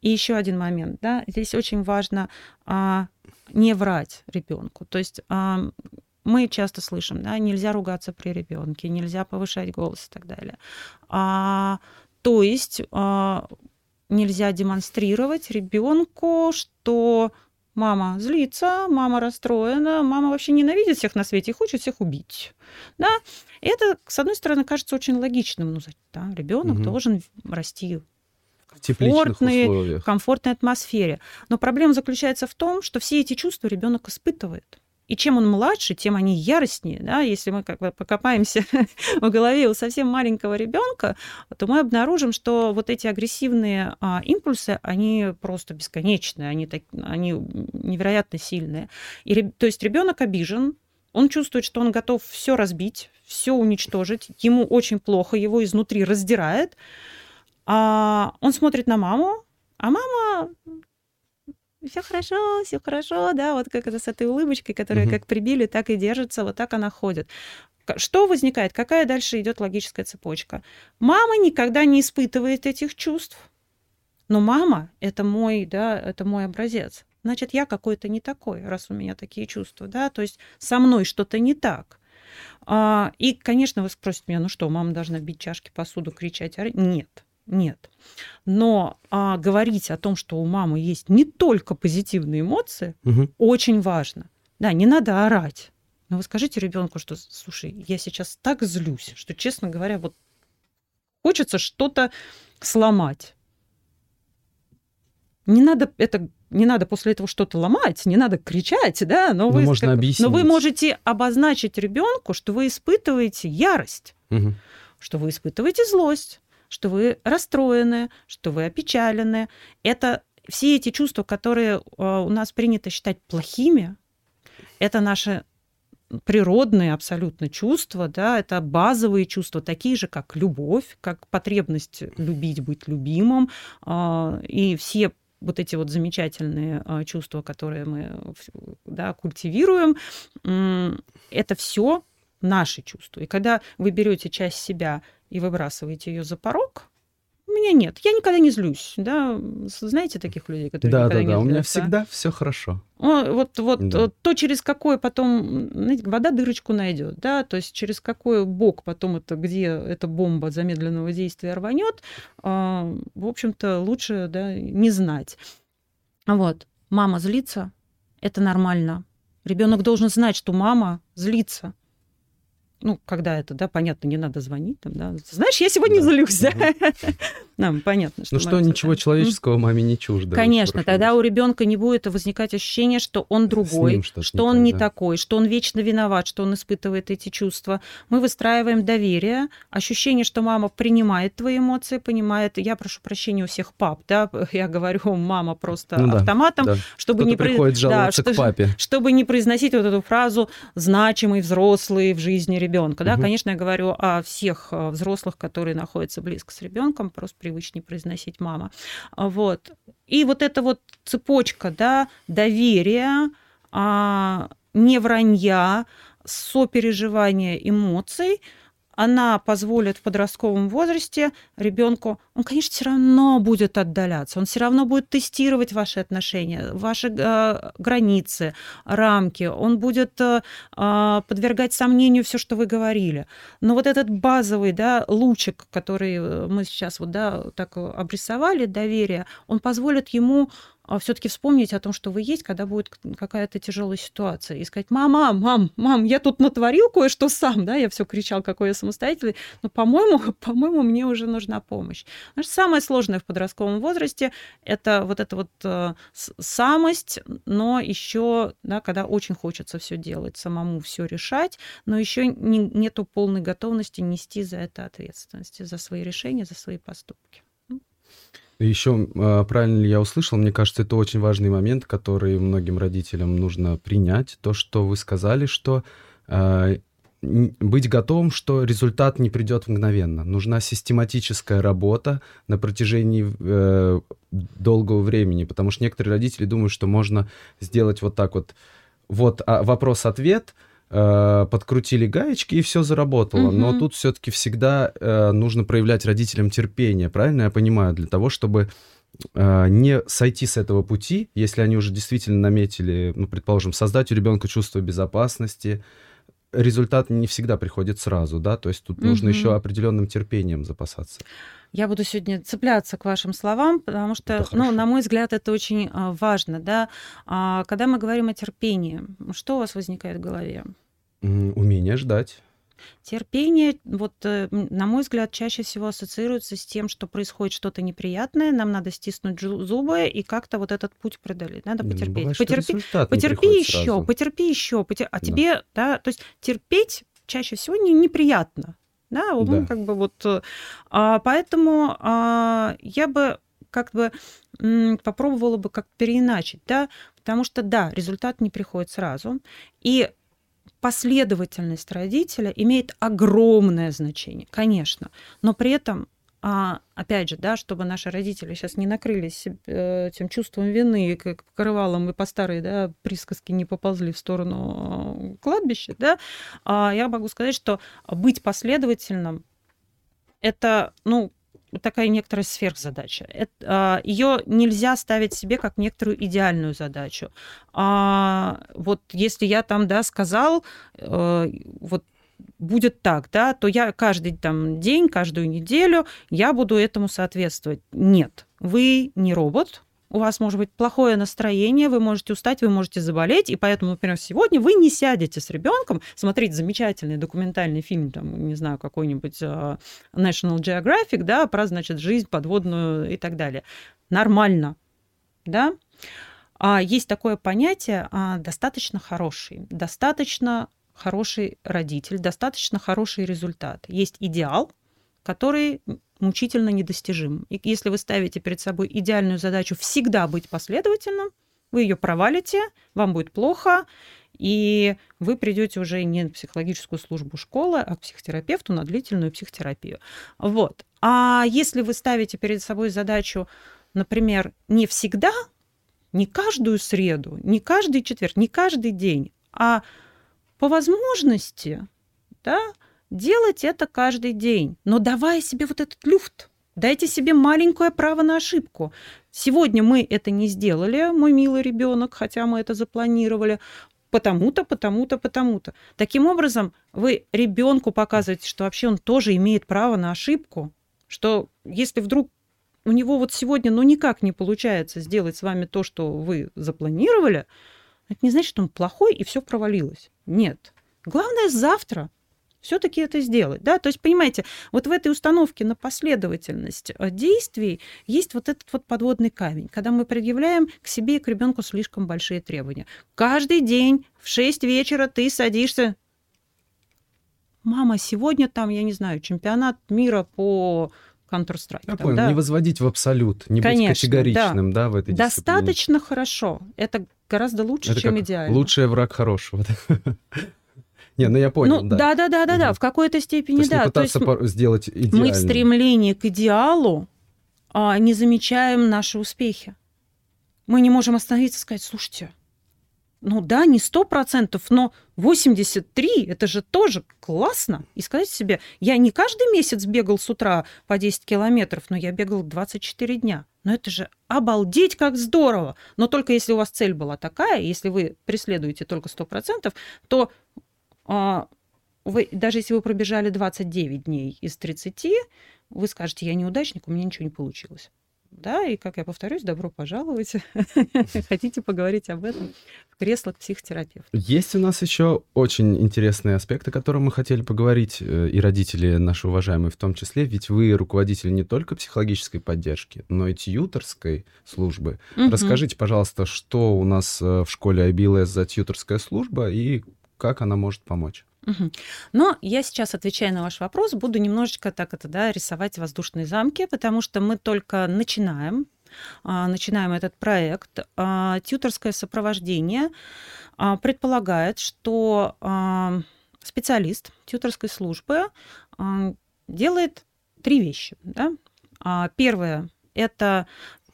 И еще один момент, да, здесь очень важно а, не врать ребенку. То есть а, мы часто слышим, да, нельзя ругаться при ребенке, нельзя повышать голос и так далее. А, то есть а, нельзя демонстрировать ребенку, что мама злится, мама расстроена, мама вообще ненавидит всех на свете и хочет всех убить. Да? Это, с одной стороны, кажется очень логичным. Ну, да, ребенок угу. должен расти в комфортной, комфортной атмосфере. Но проблема заключается в том, что все эти чувства ребенок испытывает. И чем он младше, тем они яростнее. Да? Если мы как бы покопаемся в голове у совсем маленького ребенка, то мы обнаружим, что вот эти агрессивные а, импульсы, они просто бесконечные, они, так, они невероятно сильные. И, то есть ребенок обижен, он чувствует, что он готов все разбить, все уничтожить, ему очень плохо, его изнутри раздирает. А он смотрит на маму, а мама все хорошо, все хорошо, да, вот как это с этой улыбочкой, которая угу. как прибили, так и держится, вот так она ходит. что возникает? Какая дальше идет логическая цепочка? Мама никогда не испытывает этих чувств. Но мама это мой, да, это мой образец. Значит, я какой-то не такой, раз у меня такие чувства, да, то есть со мной что-то не так. А, и, конечно, вы спросите меня, ну что, мама должна бить чашки, посуду, кричать? Нет, нет. Но а, говорить о том, что у мамы есть не только позитивные эмоции, угу. очень важно. Да, не надо орать. Но вы скажите ребенку, что, слушай, я сейчас так злюсь, что, честно говоря, вот хочется что-то сломать. Не надо это не надо после этого что-то ломать, не надо кричать, да, но, но вы, можно как, объяснить. но вы можете обозначить ребенку, что вы испытываете ярость, угу. что вы испытываете злость, что вы расстроены, что вы опечалены. Это все эти чувства, которые а, у нас принято считать плохими, это наши природные абсолютно чувства, да, это базовые чувства, такие же, как любовь, как потребность любить, быть любимым, а, и все вот эти вот замечательные а, чувства, которые мы да, культивируем, это все наши чувства. И когда вы берете часть себя и выбрасываете ее за порог, у меня нет. Я никогда не злюсь. Да? Знаете таких людей, которые да, никогда да, не да. злятся? У меня всегда все хорошо. О, вот вот да. то, через какое потом знаете, вода дырочку найдет, да, то есть через какой бок потом это, где эта бомба замедленного действия рванет, э, в общем-то, лучше да, не знать. Вот. Мама злится, это нормально. Ребенок должен знать, что мама злится ну, когда это, да, понятно, не надо звонить, там, да. Знаешь, я сегодня да. злюсь, да. Нам понятно, что. Ну что, ничего человеческого маме не чуждо. Конечно, тогда у ребенка не будет возникать ощущение, что он другой, что он не такой, что он вечно виноват, что он испытывает эти чувства. Мы выстраиваем доверие, ощущение, что мама принимает твои эмоции, понимает. Я прошу прощения у всех пап, да, я говорю мама просто ну автоматом, чтобы не приходит жаловаться к папе, чтобы не произносить вот эту фразу значимый взрослый в жизни ребенка ребенка. Да? Угу. Конечно, я говорю о всех э, взрослых, которые находятся близко с ребенком, просто привычнее произносить мама. Вот. И вот эта вот цепочка да, доверия, а, не вранья, сопереживания эмоций – она позволит в подростковом возрасте ребенку, он, конечно, все равно будет отдаляться, он все равно будет тестировать ваши отношения, ваши э, границы, рамки, он будет э, а, подвергать сомнению все, что вы говорили. Но вот этот базовый да, лучик, который э, мы сейчас вот, да, так обрисовали, доверие, он позволит ему все-таки вспомнить о том, что вы есть, когда будет какая-то тяжелая ситуация, и сказать, мама, мам, мам, я тут натворил кое-что сам, да, я все кричал, какой я самостоятельный, но, по-моему, по-моему, мне уже нужна помощь. Значит, самое сложное в подростковом возрасте это вот эта вот э, самость, но еще, да, когда очень хочется все делать, самому все решать, но еще не, нету полной готовности нести за это ответственность, за свои решения, за свои поступки. Еще а, правильно ли я услышал? Мне кажется, это очень важный момент, который многим родителям нужно принять. То, что вы сказали, что э, быть готовым, что результат не придет мгновенно. Нужна систематическая работа на протяжении э, долгого времени, потому что некоторые родители думают, что можно сделать вот так вот. Вот а, вопрос-ответ, подкрутили гаечки и все заработало. Угу. Но тут все-таки всегда э, нужно проявлять родителям терпение, правильно я понимаю, для того, чтобы э, не сойти с этого пути, если они уже действительно наметили, ну, предположим, создать у ребенка чувство безопасности, результат не всегда приходит сразу, да, то есть тут угу. нужно еще определенным терпением запасаться. Я буду сегодня цепляться к вашим словам, потому что, ну, на мой взгляд, это очень а, важно, да. А, когда мы говорим о терпении, что у вас возникает в голове? Умение ждать. Терпение, вот, э, на мой взгляд, чаще всего ассоциируется с тем, что происходит что-то неприятное, нам надо стиснуть зубы и как-то вот этот путь преодолеть. Надо потерпеть. Ну, бывает, потерпи, потерпи еще, сразу. потерпи еще, потер... а да. тебе, да, то есть терпеть чаще всего не, неприятно. Да, да. как бы вот. Э, а, поэтому а, я бы как бы попробовала бы как переиначить, да, потому что, да, результат не приходит сразу, и последовательность родителя имеет огромное значение, конечно, но при этом а, опять же, да, чтобы наши родители сейчас не накрылись э, этим чувством вины, как покрывалом и по старой да, присказке не поползли в сторону кладбища, да, а я могу сказать, что быть последовательным – это, ну, такая некоторая сверхзадача. А, Ее нельзя ставить себе как некоторую идеальную задачу. А вот если я там, да, сказал, э, вот будет так, да, то я каждый там день, каждую неделю я буду этому соответствовать. Нет, вы не робот, у вас может быть плохое настроение, вы можете устать, вы можете заболеть, и поэтому, например, сегодня вы не сядете с ребенком смотреть замечательный документальный фильм, там, не знаю, какой-нибудь uh, National Geographic, да, про, значит, жизнь подводную и так далее. Нормально, да. А есть такое понятие а, достаточно хороший, достаточно хороший родитель, достаточно хороший результат. Есть идеал, который мучительно недостижим. И если вы ставите перед собой идеальную задачу всегда быть последовательным, вы ее провалите, вам будет плохо, и вы придете уже не на психологическую службу школы, а к психотерапевту на длительную психотерапию. Вот. А если вы ставите перед собой задачу, например, не всегда, не каждую среду, не каждый четверг, не каждый день, а по возможности, да, делать это каждый день, но давая себе вот этот люфт, дайте себе маленькое право на ошибку. Сегодня мы это не сделали, мой милый ребенок, хотя мы это запланировали, потому-то, потому-то, потому-то. Таким образом, вы ребенку показываете, что вообще он тоже имеет право на ошибку, что если вдруг у него вот сегодня ну никак не получается сделать с вами то, что вы запланировали, это не значит, что он плохой и все провалилось. Нет. Главное завтра все-таки это сделать. Да? То есть, понимаете, вот в этой установке на последовательность э, действий есть вот этот вот подводный камень, когда мы предъявляем к себе и к ребенку слишком большие требования. Каждый день в 6 вечера ты садишься мама, сегодня там, я не знаю, чемпионат мира по Counter-Strike. Я там, понял, да? не возводить в абсолют, не Конечно, быть категоричным, да, да в этой Достаточно хорошо. Это гораздо лучше, Это чем идеально. Лучший враг хорошего. Не, ну я понял, ну, да. да, да, да, да, да, в какой-то степени То есть не да. пытаться сделать мы в идеально. стремлении к идеалу а, не замечаем наши успехи. Мы не можем остановиться и сказать, слушайте, ну да, не сто процентов, но 83 это же тоже классно. И сказать себе, я не каждый месяц бегал с утра по 10 километров, но я бегал 24 дня. Но это же обалдеть, как здорово. Но только если у вас цель была такая, если вы преследуете только 100%, то а, вы, даже если вы пробежали 29 дней из 30, вы скажете, я неудачник, у меня ничего не получилось. Да, и, как я повторюсь, добро пожаловать. Хотите поговорить об этом в кресло к психотерапевту. Есть у нас еще очень интересные аспекты, о которых мы хотели поговорить, э, и родители наши уважаемые в том числе, ведь вы руководитель не только психологической поддержки, но и тьюторской службы. Расскажите, пожалуйста, что у нас э, в школе IBLS за тьюторская служба и как она может помочь? Но я сейчас, отвечая на ваш вопрос, буду немножечко так это, да, рисовать воздушные замки, потому что мы только начинаем, а, начинаем этот проект. А, Тьюторское сопровождение а, предполагает, что специалист тьюторской службы делает три вещи. Да? Первое – это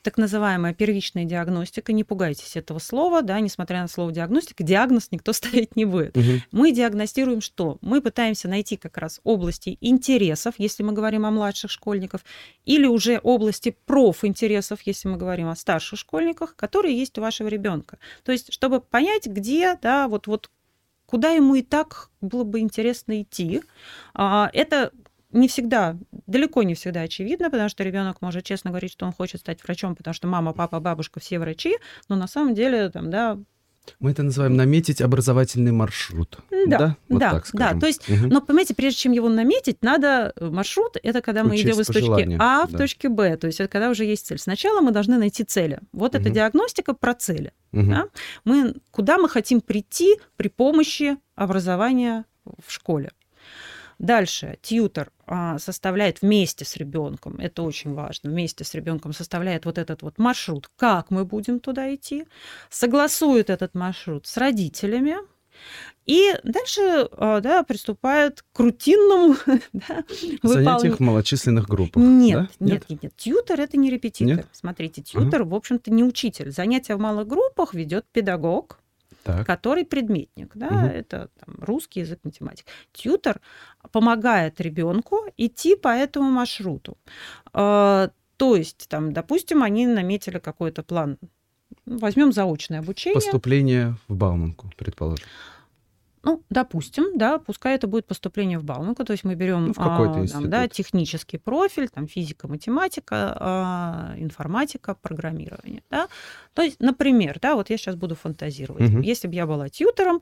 так называемая первичная диагностика. Не пугайтесь этого слова, да, несмотря на слово диагностика, диагноз никто ставить не будет. Мы диагностируем что? Мы пытаемся найти как раз области интересов, если мы говорим о младших школьниках, или уже области профинтересов, если мы говорим о старших школьниках, которые есть у вашего ребенка. То есть, чтобы понять, где, да, вот, вот куда ему и так было бы интересно идти. А, Это не всегда, далеко не всегда очевидно, потому что ребенок может честно говорить, что он хочет стать врачом, потому что мама, папа, бабушка все врачи, но на самом деле там, да, Мы это называем наметить образовательный маршрут. Да, Вот да, так да. То есть, Мгм. Но, понимаете, прежде чем его наметить, надо э, маршрут, это когда мы Учесть идем из точки А в да. точке Б, то есть это когда уже есть цель. Сначала мы должны найти цели. Вот это Мгм. диагностика про цели. Мгм. да? Мы, куда мы хотим прийти при помощи образования в школе. Дальше тьютер а, составляет вместе с ребенком, это очень важно, вместе с ребенком составляет вот этот вот маршрут, как мы будем туда идти, согласует этот маршрут с родителями, И дальше а, да, приступает к рутинному да, занятиях в малочисленных группах. Нет, да? нет, нет, нет. Тьютер это не репетитор. Нет? Смотрите, тьютер, ага. в общем-то, не учитель. Занятия в малых группах ведет педагог, так. который предметник, да, угу. это там, русский язык, математика. Тьютер помогает ребенку идти по этому маршруту. А, то есть, там, допустим, они наметили какой-то план. Возьмем заочное обучение. Поступление в Бауманку, предположим. Ну, допустим, да, пускай это будет поступление в Бауманку, то есть мы берем ну, а, там, да, технический профиль, там физика, математика, а, информатика, программирование, да. То есть, например, да, вот я сейчас буду фантазировать. Угу. Если бы я была тьютером,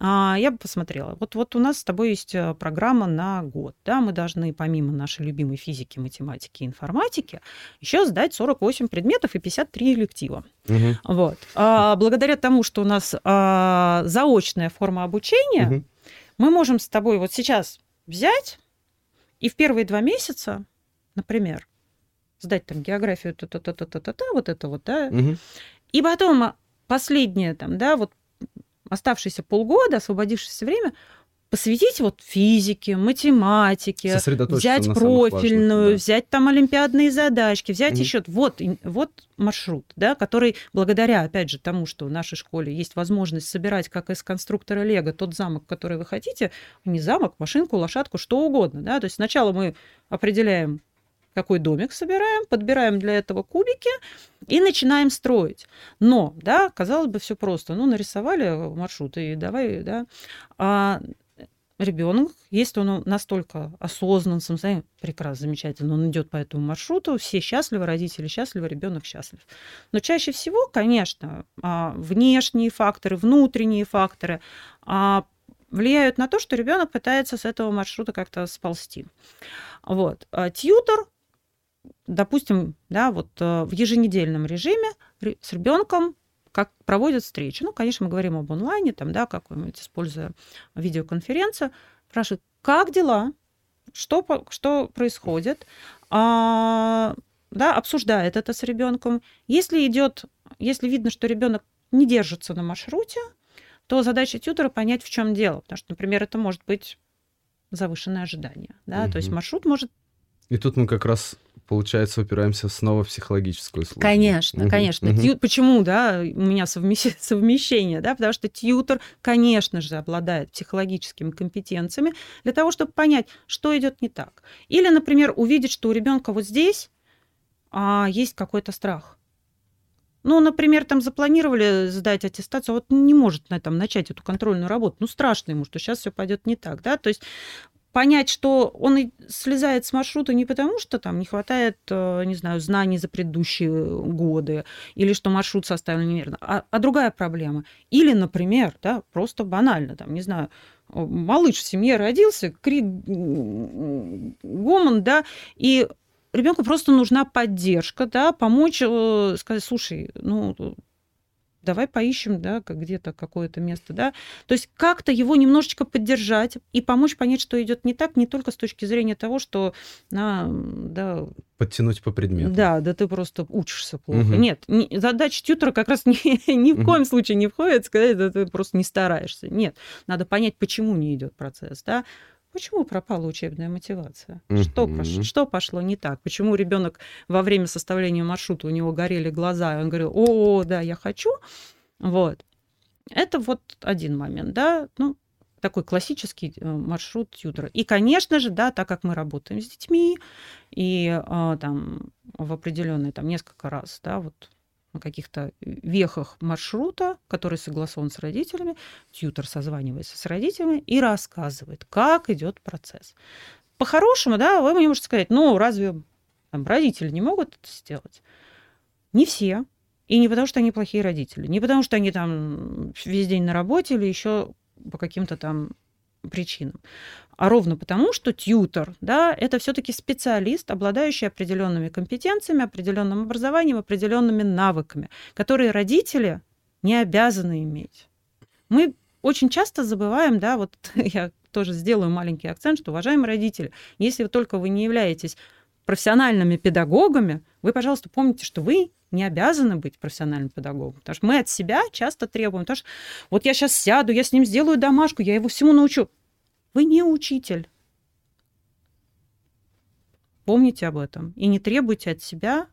а, я бы посмотрела. Вот, вот у нас с тобой есть э, программа на год, да, мы должны помимо нашей любимой физики, математики и информатики еще сдать 48 предметов и 53 электива. Угу. Вот. А, благодаря тому, что у нас а, заочная форма обучения, угу. мы можем с тобой вот сейчас взять и в первые два месяца, например, сдать там географию, та-та-та-та-та-та, вот это вот, да, угу. и потом последнее там, да, вот оставшиеся полгода, освободившееся время, посвятить вот физике, математике, взять профильную, важных, да. взять там олимпиадные задачки, взять mm еще вот, вот маршрут, да, который благодаря, опять же, тому, что в нашей школе есть возможность собирать, как из конструктора Лего, тот замок, который вы хотите, не замок, машинку, лошадку, что угодно, да, то есть сначала мы определяем какой домик собираем, подбираем для этого кубики и начинаем строить. Но, да, казалось бы, все просто. Ну, нарисовали маршрут и давай, да. А ребенок, если он настолько осознан, самостоятельно, прекрасно, замечательно, он идет по этому маршруту, все счастливы, родители счастливы, ребенок счастлив. Но чаще всего, конечно, а, внешние факторы, внутренние факторы а, влияют на то, что ребенок пытается с этого маршрута как-то сползти. Вот. А тьютер, допустим, да, вот в еженедельном режиме с ребенком как проводят встречи. Ну, конечно, мы говорим об онлайне, там, да, какой-нибудь, используя видеоконференцию. Спрашивают, как дела? Что, что происходит? А, да, обсуждает это с ребенком. Если идет, если видно, что ребенок не держится на маршруте, то задача тьютера понять, в чем дело. Потому что, например, это может быть завышенное ожидание. Да? Угу. То есть маршрут может и тут мы как раз, получается, упираемся снова в психологическую службу. Конечно, угу, конечно. Угу. Тью... Почему, да, у меня совмещ... совмещение, да, потому что тьютер, конечно же, обладает психологическими компетенциями для того, чтобы понять, что идет не так. Или, например, увидеть, что у ребенка вот здесь а, есть какой-то страх. Ну, например, там запланировали сдать аттестацию, а вот не может на, там, начать эту контрольную работу. Ну, страшно ему, что сейчас все пойдет не так, да. То есть понять, что он слезает с маршрута не потому, что там не хватает, э, не знаю, знаний за предыдущие годы, или что маршрут составлен неверно, а, а другая проблема. Или, например, да, просто банально, там, не знаю, малыш в семье родился, крик, гомон, да, и ребенку просто нужна поддержка, да, помочь, э, сказать, слушай, ну, давай поищем, да, где-то какое-то место, да. То есть как-то его немножечко поддержать и помочь понять, что идет не так, не только с точки зрения того, что, на, да, подтянуть по предмету. Да, да ты просто учишься плохо. Угу. Нет, не, задача тьютера как раз ни, ни в коем случае не входит сказать, да ты просто не стараешься. Нет, надо понять, почему не идет процесс, да. Почему пропала учебная мотивация? Mm-hmm. Что, пошло, что пошло не так? Почему ребенок во время составления маршрута у него горели глаза, и он говорил, о, да, я хочу. Вот. Это вот один момент, да, ну, такой классический э, маршрут тьютера. И, конечно же, да, так как мы работаем с детьми, и а, там в определенные там несколько раз, да, вот каких-то вехах маршрута, который согласован с родителями, тьютер созванивается с родителями и рассказывает, как идет процесс. По-хорошему, да, вы мне можете сказать, ну, разве там, родители не могут это сделать? Не все. И не потому, что они плохие родители, не потому, что они там весь день на работе или еще по каким-то там причинам а ровно потому, что тьютер, да, это все-таки специалист, обладающий определенными компетенциями, определенным образованием, определенными навыками, которые родители не обязаны иметь. Мы очень часто забываем, да, вот я тоже сделаю маленький акцент, что, уважаемые родители, если только вы не являетесь профессиональными педагогами, вы, пожалуйста, помните, что вы не обязаны быть профессиональным педагогом. Потому что мы от себя часто требуем. Потому что вот я сейчас сяду, я с ним сделаю домашку, я его всему научу. Вы не учитель. Помните об этом. И не требуйте от себя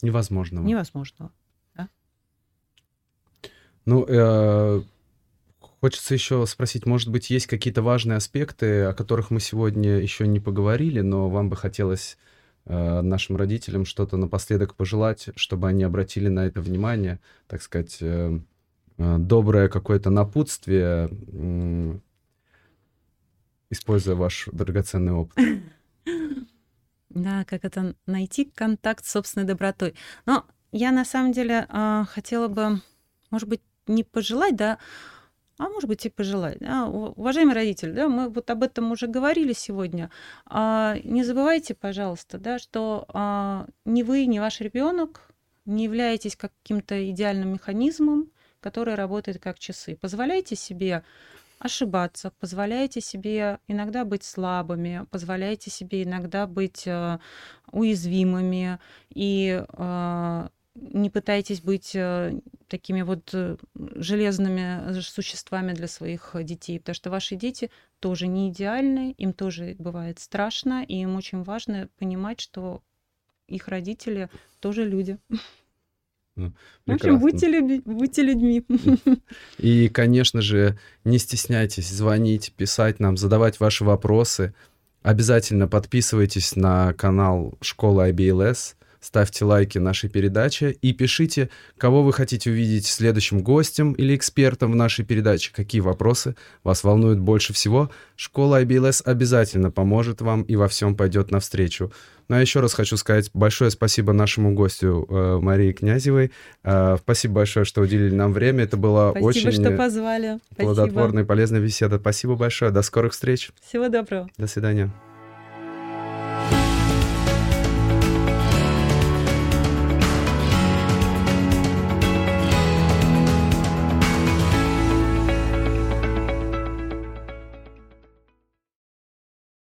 невозможного. Невозможного. Да? Ну, э, хочется еще спросить, может быть, есть какие-то важные аспекты, о которых мы сегодня еще не поговорили, но вам бы хотелось э, нашим родителям что-то напоследок пожелать, чтобы они обратили на это внимание, так сказать, э, э, доброе какое-то напутствие, используя ваш драгоценный опыт. Да, как это найти контакт с собственной добротой. Но я на самом деле э, хотела бы, может быть, не пожелать, да, а может быть и пожелать. Да? Уважаемые родители, да, мы вот об этом уже говорили сегодня. А, не забывайте, пожалуйста, да, что а, ни вы, ни ваш ребенок не являетесь каким-то идеальным механизмом, который работает как часы. Позволяйте себе ошибаться, позволяйте себе иногда быть слабыми, позволяйте себе иногда быть э, уязвимыми и э, не пытайтесь быть э, такими вот э, железными существами для своих детей, потому что ваши дети тоже не идеальны, им тоже бывает страшно, и им очень важно понимать, что их родители тоже люди. Ну, в общем, будьте, люби, будьте людьми. И, конечно же, не стесняйтесь звонить, писать нам, задавать ваши вопросы. Обязательно подписывайтесь на канал Школы IBLS ставьте лайки нашей передаче и пишите, кого вы хотите увидеть следующим гостем или экспертом в нашей передаче, какие вопросы вас волнуют больше всего. Школа IBLS обязательно поможет вам и во всем пойдет навстречу. Ну а еще раз хочу сказать большое спасибо нашему гостю э, Марии Князевой. Э, спасибо большое, что уделили нам время. Это была спасибо, очень что позвали. плодотворная и полезная беседа. Спасибо большое. До скорых встреч. Всего доброго. До свидания.